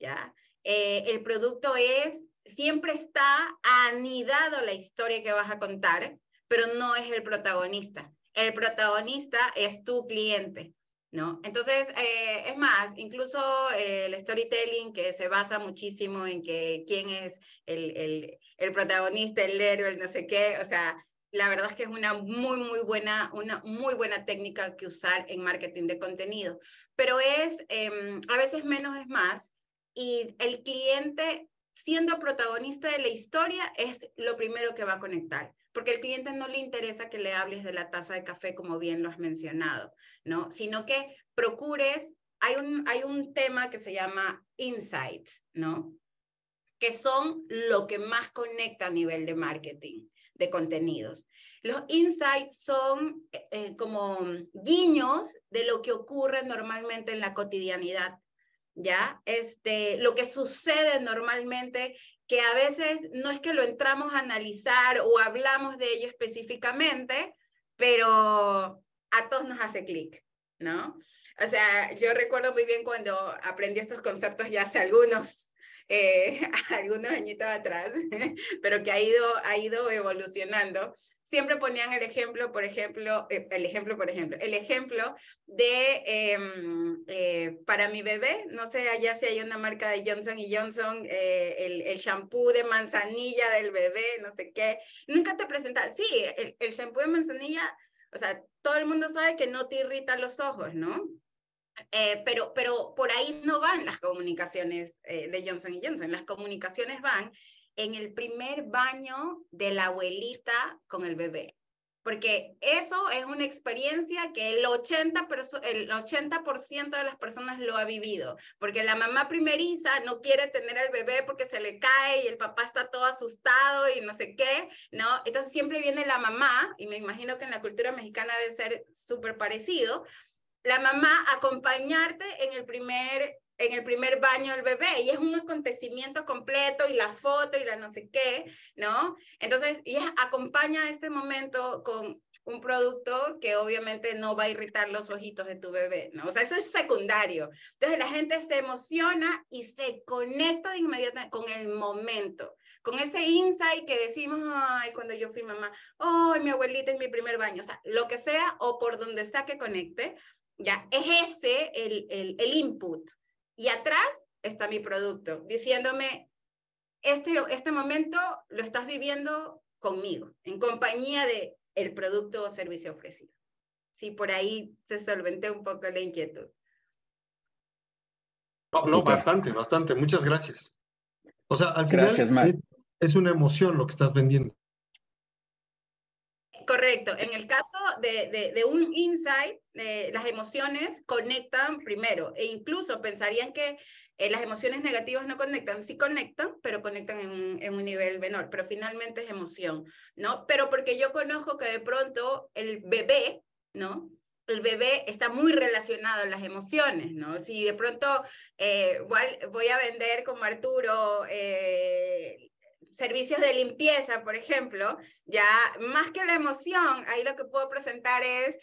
¿ya? Eh, el producto es, siempre está anidado la historia que vas a contar, pero no es el protagonista. El protagonista es tu cliente. ¿no? Entonces, eh, es más, incluso eh, el storytelling que se basa muchísimo en que quién es el, el, protagonista, el héroe, el no sé qué, o sea, la verdad es que es una muy, muy buena, una muy buena técnica que usar en marketing de contenido, pero es, em, a veces menos es más, y el cliente siendo protagonista de la historia es lo primero que va a conectar porque al cliente no le interesa que le hables de la taza de café, como bien lo has mencionado, ¿no? Sino que procures, hay un, hay un tema que se llama insights, ¿no? Que son lo que más conecta a nivel de marketing, de contenidos. Los insights son eh, eh, como guiños de lo que ocurre normalmente en la cotidianidad, ¿ya? Este, lo que sucede normalmente que a veces no es que lo entramos a analizar o hablamos de ello específicamente, pero a todos nos hace clic, ¿no? O sea, yo recuerdo muy bien cuando aprendí estos conceptos ya hace algunos, eh, algunos añitos atrás, pero que ha ido, ha ido evolucionando siempre ponían el ejemplo, por ejemplo, eh, el ejemplo, por ejemplo, el ejemplo de em, eh, para mi bebé, no sé allá si hay una marca de Johnson y Johnson, eh, el, el, shampoo de manzanilla del bebé, no sé qué. Nunca te presentan, sí, el, el shampoo de manzanilla, o sea, todo el mundo sabe que no te irrita los ojos, ¿no? Pero, pero por ahí no van las comunicaciones de Johnson Johnson. Las comunicaciones van en el primer baño de la abuelita con el bebé. Porque eso es una experiencia que el 80%, el 80 de las personas lo ha vivido. Porque la mamá primeriza no quiere tener al bebé porque se le cae y el papá está todo asustado y no sé qué, ¿no? Entonces siempre viene la mamá, y me imagino que en la cultura mexicana debe ser súper parecido, la mamá acompañarte en el primer en el primer baño del bebé y es un acontecimiento completo y la foto y la no sé qué, ¿no? Entonces, ella acompaña este momento con un producto que obviamente no va a irritar los ojitos de tu bebé, ¿no? O sea, eso es secundario. Entonces, la gente se emociona y se conecta de inmediato con el momento con ese insight que decimos, ay, cuando yo fui mamá, ay, mi abuelita en mi primer baño, o sea, lo que sea o por donde sea que conecte, ya, es ese el, el, el input, y atrás está mi producto, diciéndome, este, este momento lo estás viviendo conmigo, en compañía de el producto o servicio ofrecido. Sí, por ahí se solventé un poco la inquietud. No, no bastante, bastante. Muchas gracias. O sea, al final es, es, una emoción lo que estás vendiendo. Correcto. En el caso de, de, un insight, eh, las emociones conectan primero e incluso pensarían que eh, las emociones negativas no conectan. Sí conectan, pero conectan en un, en un, nivel menor, pero finalmente es emoción, ¿no? Pero porque yo conozco que de pronto el bebé, ¿no? el bebé está muy relacionado a las emociones, ¿no? Si de pronto eh, voy a vender como Arturo eh, servicios de limpieza, por ejemplo, ya más que la emoción, ahí lo que puedo presentar es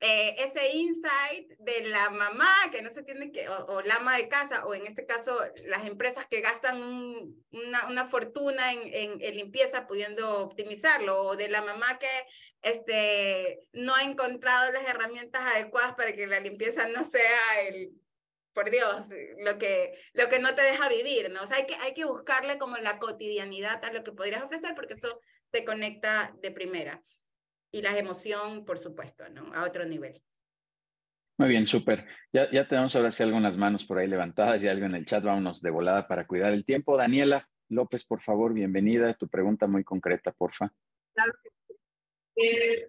eh, ese insight de la mamá que no se tiene que, o, la ama de casa, o en este caso las empresas que gastan una, una, fortuna en, en, en, limpieza pudiendo optimizarlo, o de la mamá que este, no ha encontrado las herramientas adecuadas para que la limpieza no sea el por Dios, lo que, lo que no te deja vivir, ¿no? O sea, hay que, hay que buscarle como la cotidianidad a lo que podrías ofrecer porque eso te conecta de primera. Y la emoción, por supuesto, ¿no? A otro nivel. Muy bien, súper. Ya, ya tenemos ahora sí algunas manos por ahí levantadas y algo en el chat. Vámonos de volada para cuidar el tiempo. Daniela López, por favor, bienvenida. Tu pregunta muy concreta, porfa. Claro que sí. Eh,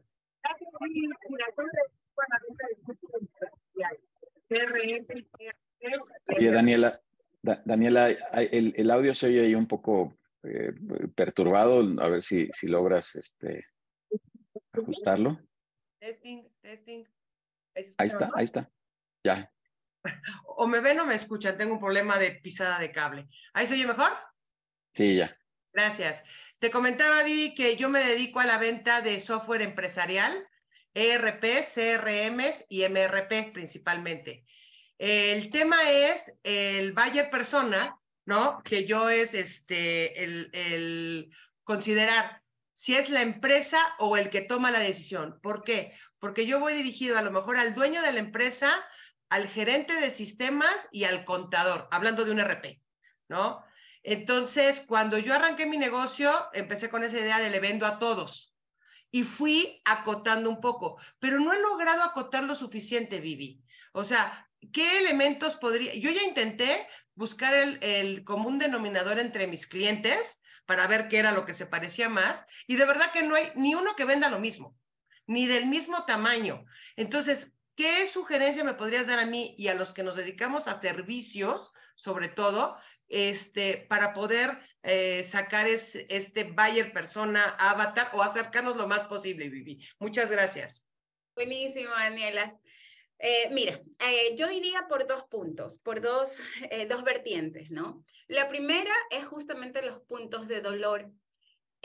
Oye, Daniela, Daniela, el, el, audio se oye ahí un poco eh, perturbado. A ver si, si logras este, ajustarlo. Testing, testing. Ahí está, ahí está. Ya. O me ven o me escuchan. Tengo un problema de pisada de cable. ¿Ahí se oye mejor? Sí, ya. Gracias. Te comentaba, Vivi, que yo me dedico a la venta de software empresarial, ERP, CRMs y MRP principalmente. El tema es el buyer persona, ¿no? Que yo es este, el, el considerar si es la empresa o el que toma la decisión. ¿Por qué? Porque yo voy dirigido a lo mejor al dueño de la empresa, al gerente de sistemas y al contador, hablando de un RP, ¿no? Entonces, cuando yo arranqué mi negocio, empecé con esa idea de le vendo a todos y fui acotando un poco, pero no he logrado acotar lo suficiente, Vivi. O sea, ¿qué elementos podría? Yo ya intenté buscar el, el común denominador entre mis clientes para ver qué era lo que se parecía más y de verdad que no hay ni uno que venda lo mismo, ni del mismo tamaño. Entonces, ¿qué sugerencia me podrías dar a mí y a los que nos dedicamos a servicios, sobre todo, este, para poder eh, sacar es, este buyer persona, avatar o acercarnos lo más posible, Vivi. Muchas gracias. Buenísimo, Daniela. Eh, mira, eh, yo iría por dos puntos, por dos, dos vertientes, ¿no? La primera es justamente los puntos de dolor.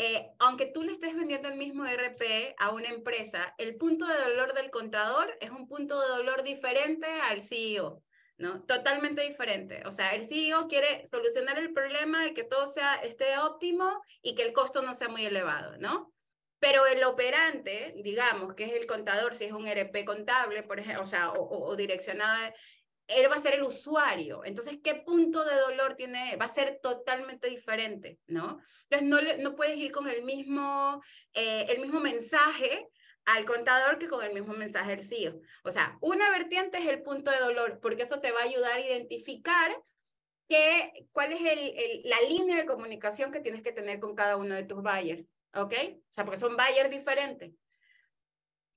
Eh, aunque tú le estés vendiendo el mismo RP a una empresa, el punto de dolor del contador es un punto de dolor diferente al CEO. ¿No? Totalmente diferente. O sea, el CEO quiere solucionar el problema de que todo sea, esté óptimo y que el costo no sea muy elevado, ¿no? Pero el operante, digamos, que es el contador, si es un RP contable, por ejemplo, o sea, o, o direccionado, él va a ser el usuario. Entonces, ¿qué punto de dolor tiene? Va a ser totalmente diferente, ¿no? Entonces, no, no puedes ir con el mismo, eh, el mismo mensaje al contador que con el mismo mensaje del CEO. O sea, una vertiente es el punto de dolor, porque eso te va a ayudar a identificar que, cuál es el, la línea de comunicación que tienes que tener con cada uno de tus buyers. ¿Ok? O sea, porque son buyers diferentes.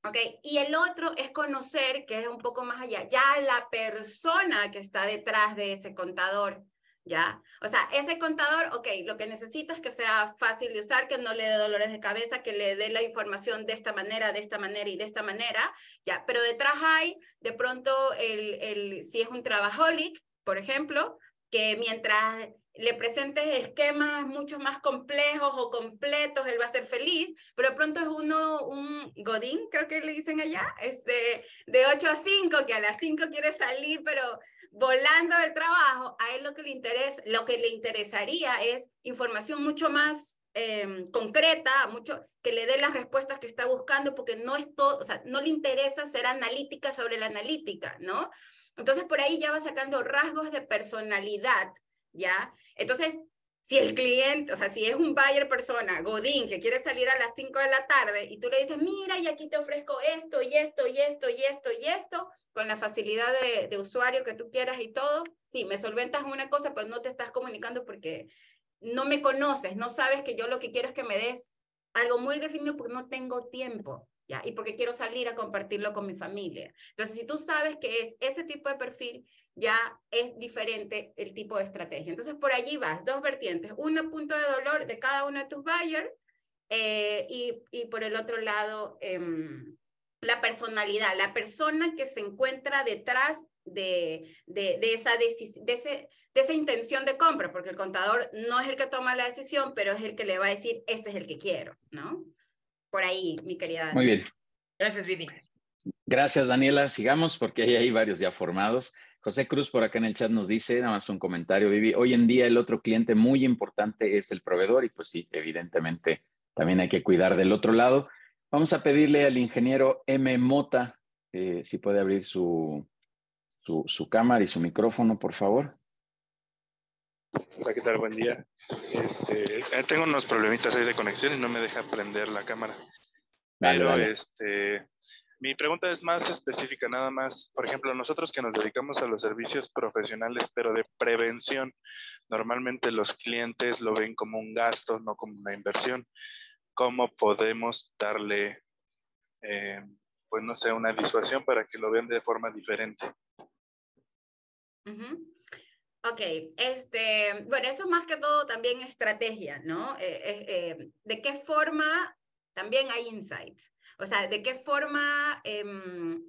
¿Ok? Y el otro es conocer, que es un poco más allá, ya la persona que está detrás de ese contador. ¿Ya? O sea, ese contador, ok, lo que necesita es que sea fácil de usar, que no le dé dolores de cabeza, que le dé la información de esta manera, de esta manera y de esta manera, ¿ya? Pero detrás hay, de pronto, el, el, si es un trabajolic, por ejemplo, que mientras le presentes esquemas mucho más complejos o completos, él va a ser feliz, pero de pronto es uno, un godín, creo que le dicen allá, es de, de 8 a 5, que a las 5 quiere salir, pero volando del trabajo, a él lo que le interesa, lo que le interesaría es información mucho más eh, concreta, mucho que le dé las respuestas que está buscando, porque no es todo, o sea, no le interesa ser analítica sobre la analítica, ¿no? Entonces por ahí ya va sacando rasgos de personalidad, ¿ya? Entonces, si el cliente, o sea, si es un buyer persona, Godín, que quiere salir a las 5 de la tarde y tú le dices, mira, y aquí te ofrezco esto y esto y esto y esto y esto, con la facilidad de, de, usuario que tú quieras y todo, sí, me solventas una cosa, pero no te estás comunicando porque no me conoces, no sabes que yo lo que quiero es que me des algo muy definido porque no tengo tiempo, ¿ya? Y porque quiero salir a compartirlo con mi familia. Entonces, si tú sabes que es ese tipo de perfil, ya es diferente el tipo de estrategia. Entonces, por allí vas, dos vertientes, un punto de dolor de cada uno de tus buyers eh, y, y, por el otro lado, eh, la personalidad, la persona que se encuentra detrás de, de, de, esa de, ese, de esa intención de compra, porque el contador no es el que toma la decisión, pero es el que le va a decir, este es el que quiero, ¿no? Por ahí, mi querida. Muy bien. Gracias, Vivi. Gracias, Daniela. Sigamos porque hay, hay varios ya formados. José Cruz por acá en el chat nos dice, nada más un comentario, Vivi, hoy en día el otro cliente muy importante es el proveedor y pues sí, evidentemente también hay que cuidar del otro lado. Vamos a pedirle al ingeniero M. Mota eh, si puede abrir su, su, su, cámara y su micrófono, por favor. Hola, ¿qué tal? Buen día. Este, eh, tengo unos problemitas ahí de conexión y no me deja prender la cámara. Vale, Pero vale. este, mi pregunta es más específica, nada más. Por ejemplo, nosotros que nos dedicamos a los servicios profesionales, pero de prevención, normalmente los clientes lo ven como un gasto, no como una inversión. ¿Cómo podemos darle, eh, pues no sé, una disuasión para que lo vean de forma diferente? Uh. Ok, este, bueno, eso más que todo también estrategia, ¿no? Eh, eh, ¿De qué forma también hay insights? O sea, ¿de qué forma em,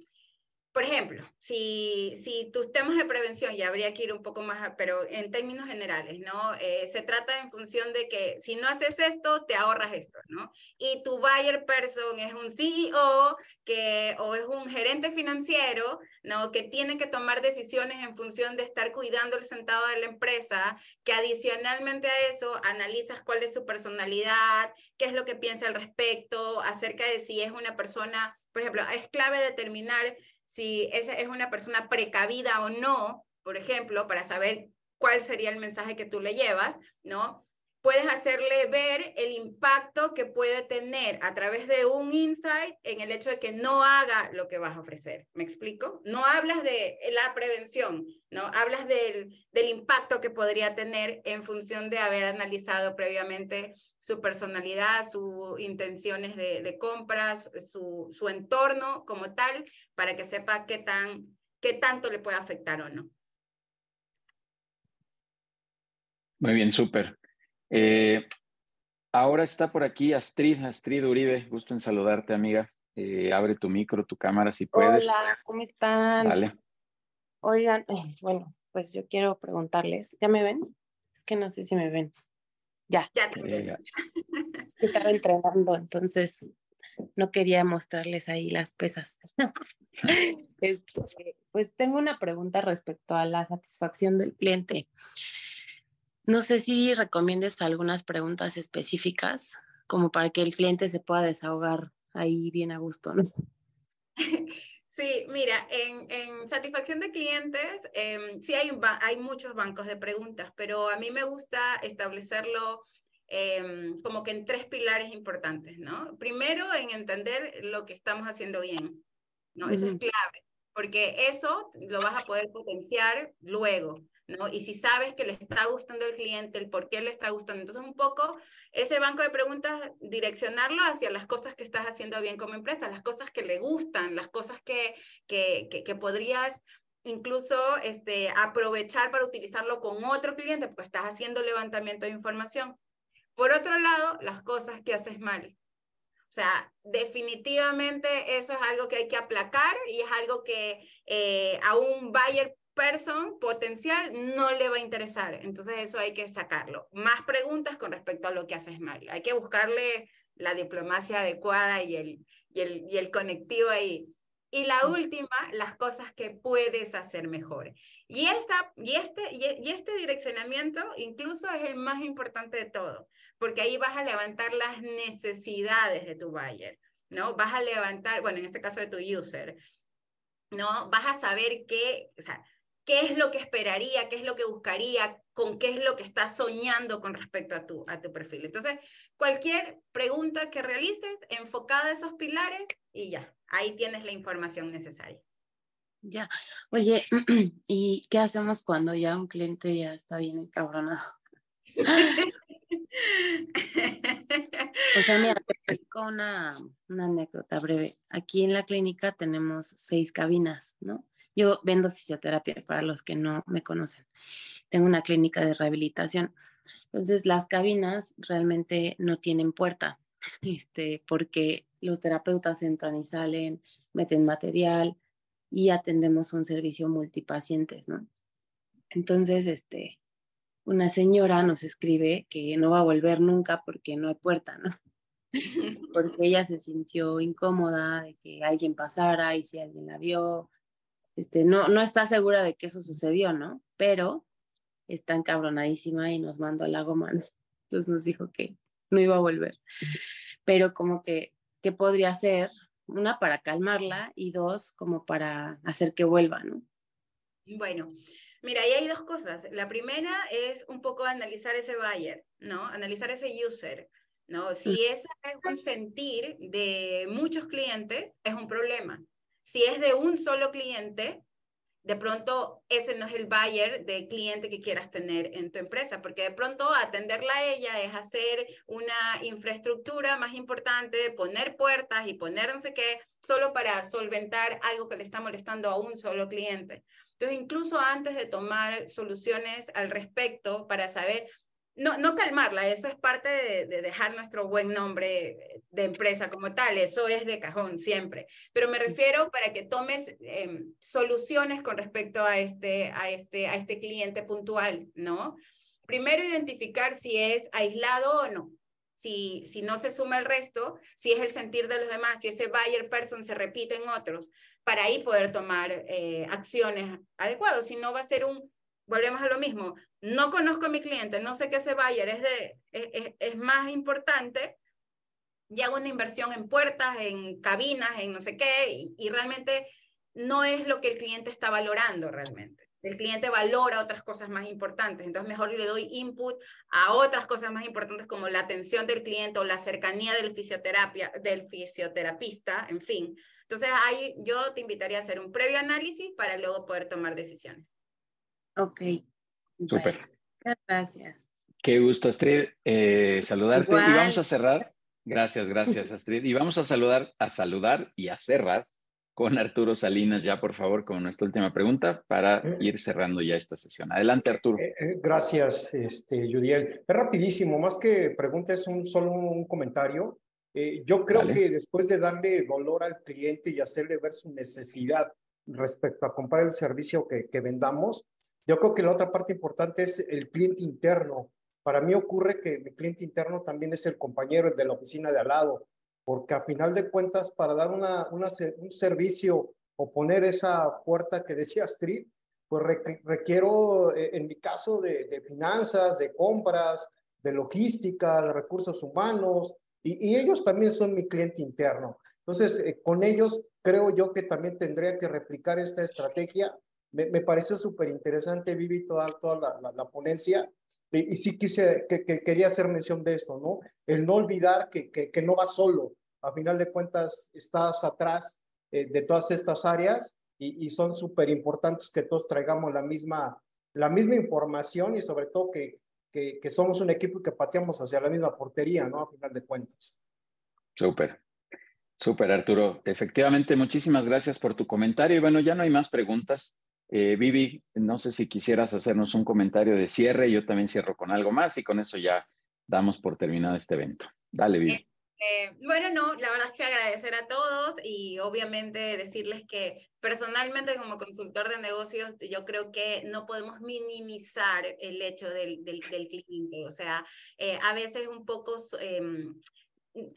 por ejemplo, si, si tus temas de prevención, ya habría que ir un poco más, pero en términos generales, ¿no? Eh, se trata en función de que si no haces esto, te ahorras esto, ¿no? Y tu buyer person es un CEO que, o es un gerente financiero, ¿no? Que tiene que tomar decisiones en función de estar cuidando el centavo de la empresa, que adicionalmente a eso analizas cuál es su personalidad, qué es lo que piensa al respecto, acerca de si es una persona, por ejemplo, es clave determinar si esa es una persona precavida o no, por ejemplo, para saber cuál sería el mensaje que tú le llevas, ¿no? Puedes hacerle ver el impacto que puede tener a través de un insight en el hecho de que no haga lo que vas a ofrecer. ¿Me explico? No hablas de la prevención, ¿no? Hablas del, del impacto que podría tener en función de haber analizado previamente su personalidad, sus intenciones de, de compras, su, su entorno como tal, para que sepa qué, tan, qué tanto le puede afectar o no. Muy bien, súper. Eh, ahora está por aquí Astrid, Astrid Uribe, gusto en saludarte, amiga. Eh, abre tu micro, tu cámara si puedes. Hola, ¿cómo están? Dale. Oigan, bueno, pues yo quiero preguntarles, ¿ya me ven? Es que no sé si me ven. Ya. Ya te Eh, Estaba entrenando, entonces no quería mostrarles ahí las pesas. Este, pues tengo una pregunta respecto a la satisfacción del cliente. No sé si recomiendes algunas preguntas específicas como para que el cliente se pueda desahogar ahí bien a gusto, ¿no? Sí, mira, en, en satisfacción de clientes, em, sí hay, hay muchos bancos de preguntas, pero a mí me gusta establecerlo em, como que en tres pilares importantes, ¿no? Primero, en entender lo que estamos haciendo bien, ¿no? Eso es clave, porque eso lo vas a poder potenciar luego, ¿no? Y si sabes que le está gustando el cliente, el por qué le está gustando, entonces un poco ese banco de preguntas, direccionarlo hacia las cosas que estás haciendo bien como empresa, las cosas que le gustan, las cosas que, que, que, podrías incluso este, aprovechar para utilizarlo con otro cliente, porque estás haciendo levantamiento de información. Por otro lado, las cosas que haces mal. O sea, definitivamente eso es algo que hay que aplacar y es algo que eh, a un buyer person potencial no le va a interesar. Entonces eso hay que sacarlo. Más preguntas con respecto a lo que haces mal. Hay que buscarle la diplomacia adecuada y el, y el, y el conectivo ahí. Y la última, las cosas que puedes hacer mejor. Y, esta, y, este, y este direccionamiento incluso es el más importante de todo, porque ahí vas a levantar las necesidades de tu buyer, ¿no? Vas a levantar, bueno, en este caso de tu user, ¿no? Vas a saber qué, o sea, qué es lo que esperaría, qué es lo que buscaría, con qué es lo que está soñando con respecto a tu, a tu perfil. Entonces, cualquier pregunta que realices enfocada a esos pilares y ya, ahí tienes la información necesaria. Ya. Oye, ¿y qué hacemos cuando ya un cliente ya está bien encabronado? O sea, mira, te platico una, una anécdota breve. Aquí en la clínica tenemos seis cabinas, ¿no? Yo vendo fisioterapia para los que no me conocen. Tengo una clínica de rehabilitación. Entonces, las cabinas realmente no tienen puerta, este, porque los terapeutas entran y salen, meten material y atendemos un servicio multipacientes, ¿no? Entonces, este, una señora nos escribe que no va a volver nunca porque no hay puerta, ¿no? Porque ella se sintió incómoda de que alguien pasara y si alguien la vio, este, no, no está segura de que eso sucedió, ¿no? Pero está encabronadísima y nos mandó a la goma. ¿no? Entonces nos dijo que no iba a volver. Pero como que, ¿qué podría hacer? Una, para calmarla y dos, como para hacer que vuelva, ¿no? Bueno, mira, ahí hay dos cosas. La primera es un poco analizar ese buyer, ¿no? Analizar ese user, ¿no? Si ese es un sentir de muchos clientes, es un problema. Si es de un solo cliente, de pronto ese no es el buyer de cliente que quieras tener en tu empresa, porque de pronto atenderla a ella es hacer una infraestructura más importante, poner puertas y poner no sé qué, solo para solventar algo que le está molestando a un solo cliente. Entonces, incluso antes de tomar soluciones al respecto para saber no, no calmarla, eso es parte de, dejar nuestro buen nombre de empresa como tal, eso es de cajón siempre, pero me refiero para que tomes em, soluciones con respecto a este, a, este, a este cliente puntual, ¿no? Primero identificar si es aislado o no, si, si no se suma el resto, si es el sentir de los demás, si ese buyer person se repite en otros, para ahí poder tomar eh, acciones adecuadas, si no va a ser un volvemos a lo mismo, no conozco a mi cliente, no sé qué ese buyer es, de, es, es, más importante, y hago una inversión en puertas, en cabinas, en no sé qué, y, realmente no es lo que el cliente está valorando realmente. El cliente valora otras cosas más importantes, entonces mejor le doy input a otras cosas más importantes como la atención del cliente o la cercanía del, fisioterapia, del fisioterapista, en fin. Entonces ahí yo te invitaría a hacer un previo análisis para luego poder tomar decisiones. Ok. Súper. gracias. Qué gusto, Astrid, eh, saludarte. Y vamos a cerrar. Gracias, gracias, Astrid. Y vamos a saludar, a saludar y a cerrar con Arturo Salinas, ya por favor, con nuestra última pregunta para eh. ir cerrando ya esta sesión. Adelante, Arturo. Eh, gracias, este, Judiel. Es rapidísimo, más que pregunta, es un, solo un, comentario. yo creo que después de darle dolor al cliente y hacerle ver su necesidad respecto a comprar el servicio que, que vendamos, yo creo que la otra parte importante es el cliente interno. Para mí ocurre que mi cliente interno también es el compañero de la oficina de al lado, porque a final de cuentas, para dar una, una un servicio o poner esa puerta que decía Street, pues requiero, eh, en mi caso, de, de, finanzas, de compras, de logística, de recursos humanos, y, y ellos también son mi cliente interno. Entonces, eh, con ellos creo yo que también tendría que replicar esta estrategia me, me parece súper interesante, Vivi, toda, toda la, la, ponencia. Y, y, sí quise, que, que, quería hacer mención de esto, ¿no? El no olvidar que, que, no vas solo. A final de cuentas, estás atrás eh, de todas estas áreas y, y son súper importantes que todos traigamos la misma, la misma información y sobre todo que, que, que, somos un equipo que pateamos hacia la misma portería, ¿no? A final de cuentas. Súper. Súper, Arturo. Efectivamente, muchísimas gracias por tu comentario. Y bueno, ya no hay más preguntas. Eh, Vivi, no sé si quisieras hacernos un comentario de cierre, yo también cierro con algo más y con eso ya damos por terminado este evento. Dale, Vivi. Eh, eh, bueno, no, la verdad es que agradecer a todos y obviamente decirles que personalmente como consultor de negocios yo creo que no podemos minimizar el hecho del, del, del cliente, o sea, a veces un poco em,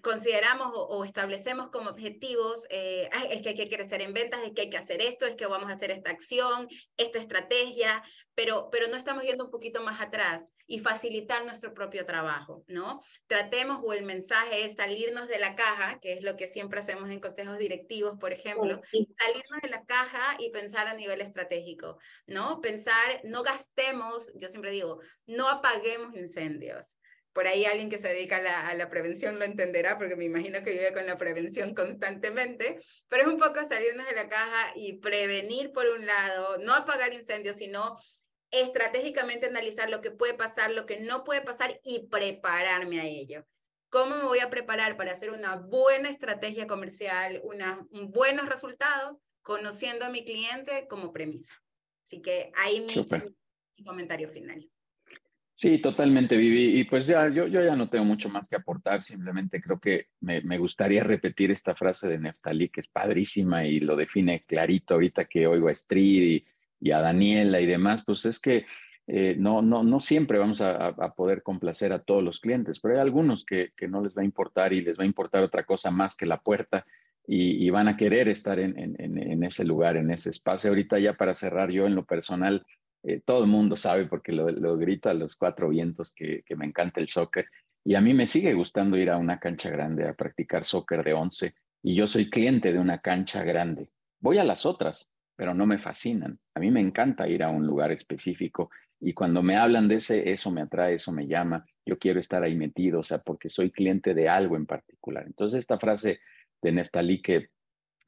consideramos o, establecemos como objetivos, eh, es que hay que crecer en ventas, es que hay que hacer esto, es que vamos a hacer esta acción, esta estrategia, pero, pero no estamos yendo un poquito más atrás y facilitar nuestro propio trabajo, ¿no? Tratemos, o el mensaje es salirnos de la caja, que es lo que siempre hacemos en consejos directivos, por ejemplo, salirnos de la caja y pensar a nivel estratégico, ¿no? Pensar, no gastemos, yo siempre digo, no apaguemos incendios por ahí alguien que se dedica a la, prevención lo entenderá, porque me imagino que vive con la prevención constantemente, pero es un poco salirnos de la caja y prevenir por un lado, no apagar incendios, sino estratégicamente analizar lo que puede pasar, lo que no puede pasar y prepararme a ello. ¿Cómo me voy a preparar para hacer una buena estrategia comercial, una, buenos resultados, conociendo a mi cliente como premisa? Así que ahí mi, mi comentario final. Sí, totalmente, Vivi. Y pues ya, yo, yo ya no tengo mucho más que aportar, simplemente creo que me, me, gustaría repetir esta frase de Neftalí, que es padrísima y lo define clarito ahorita que oigo a Strid y, a Daniela y demás, pues es que eh, no, no, no siempre vamos a, a, poder complacer a todos los clientes, pero hay algunos que, que, no les va a importar y les va a importar otra cosa más que la puerta y, y van a querer estar en, en, en ese lugar, en ese espacio. Ahorita ya para cerrar yo en lo personal, eh, todo el mundo sabe porque lo, lo grito a los cuatro vientos que, me encanta el soccer y a mí me sigue gustando ir a una cancha grande a practicar soccer de 11 y yo soy cliente de una cancha grande. Voy a las otras, pero no me fascinan. A mí me encanta ir a un lugar específico y cuando me hablan de ese, eso me atrae, eso me llama. Yo quiero estar ahí metido, o sea, porque soy cliente de algo en particular. Entonces, esta frase de Neftalí que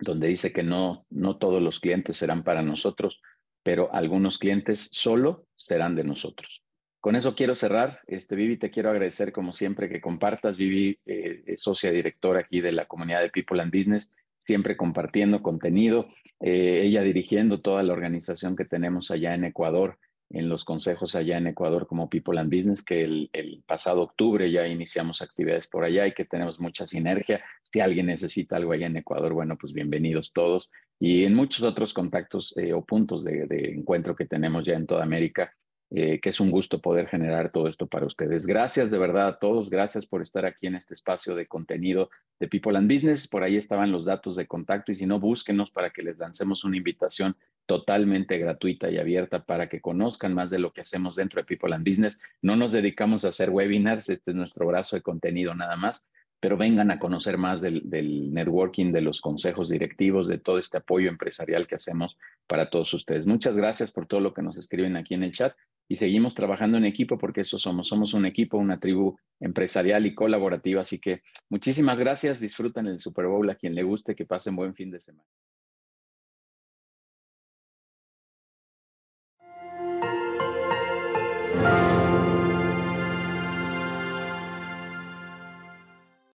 donde dice que no, no todos los clientes serán para nosotros, pero algunos clientes solo serán de nosotros. Con eso quiero cerrar. Este, Vivi, te quiero agradecer como siempre que compartas. Vivi eh, es socia directora aquí de la comunidad de People and Business, siempre compartiendo contenido, eh, ella dirigiendo toda la organización que tenemos allá en Ecuador, en los consejos allá en Ecuador como People and Business, que el, pasado octubre ya iniciamos actividades por allá y que tenemos mucha sinergia. Si alguien necesita algo allá en Ecuador, bueno, pues bienvenidos todos. Y en muchos otros contactos eh, o puntos de, encuentro que tenemos ya en toda América, eh, que es un gusto poder generar todo esto para ustedes. Gracias de verdad a todos, gracias por estar aquí en este espacio de contenido de People and Business. Por ahí estaban los datos de contacto y si no, búsquenos para que les lancemos una invitación totalmente gratuita y abierta para que conozcan más de lo que hacemos dentro de People and Business. No nos dedicamos a hacer webinars, este es nuestro brazo de contenido nada más, pero vengan a conocer más del, del, networking, de los consejos directivos, de todo este apoyo empresarial que hacemos para todos ustedes. Muchas gracias por todo lo que nos escriben aquí en el chat y seguimos trabajando en equipo porque eso somos, somos un equipo, una tribu empresarial y colaborativa. Así que muchísimas gracias, disfruten el Super Bowl a quien le guste, que pasen buen fin de semana.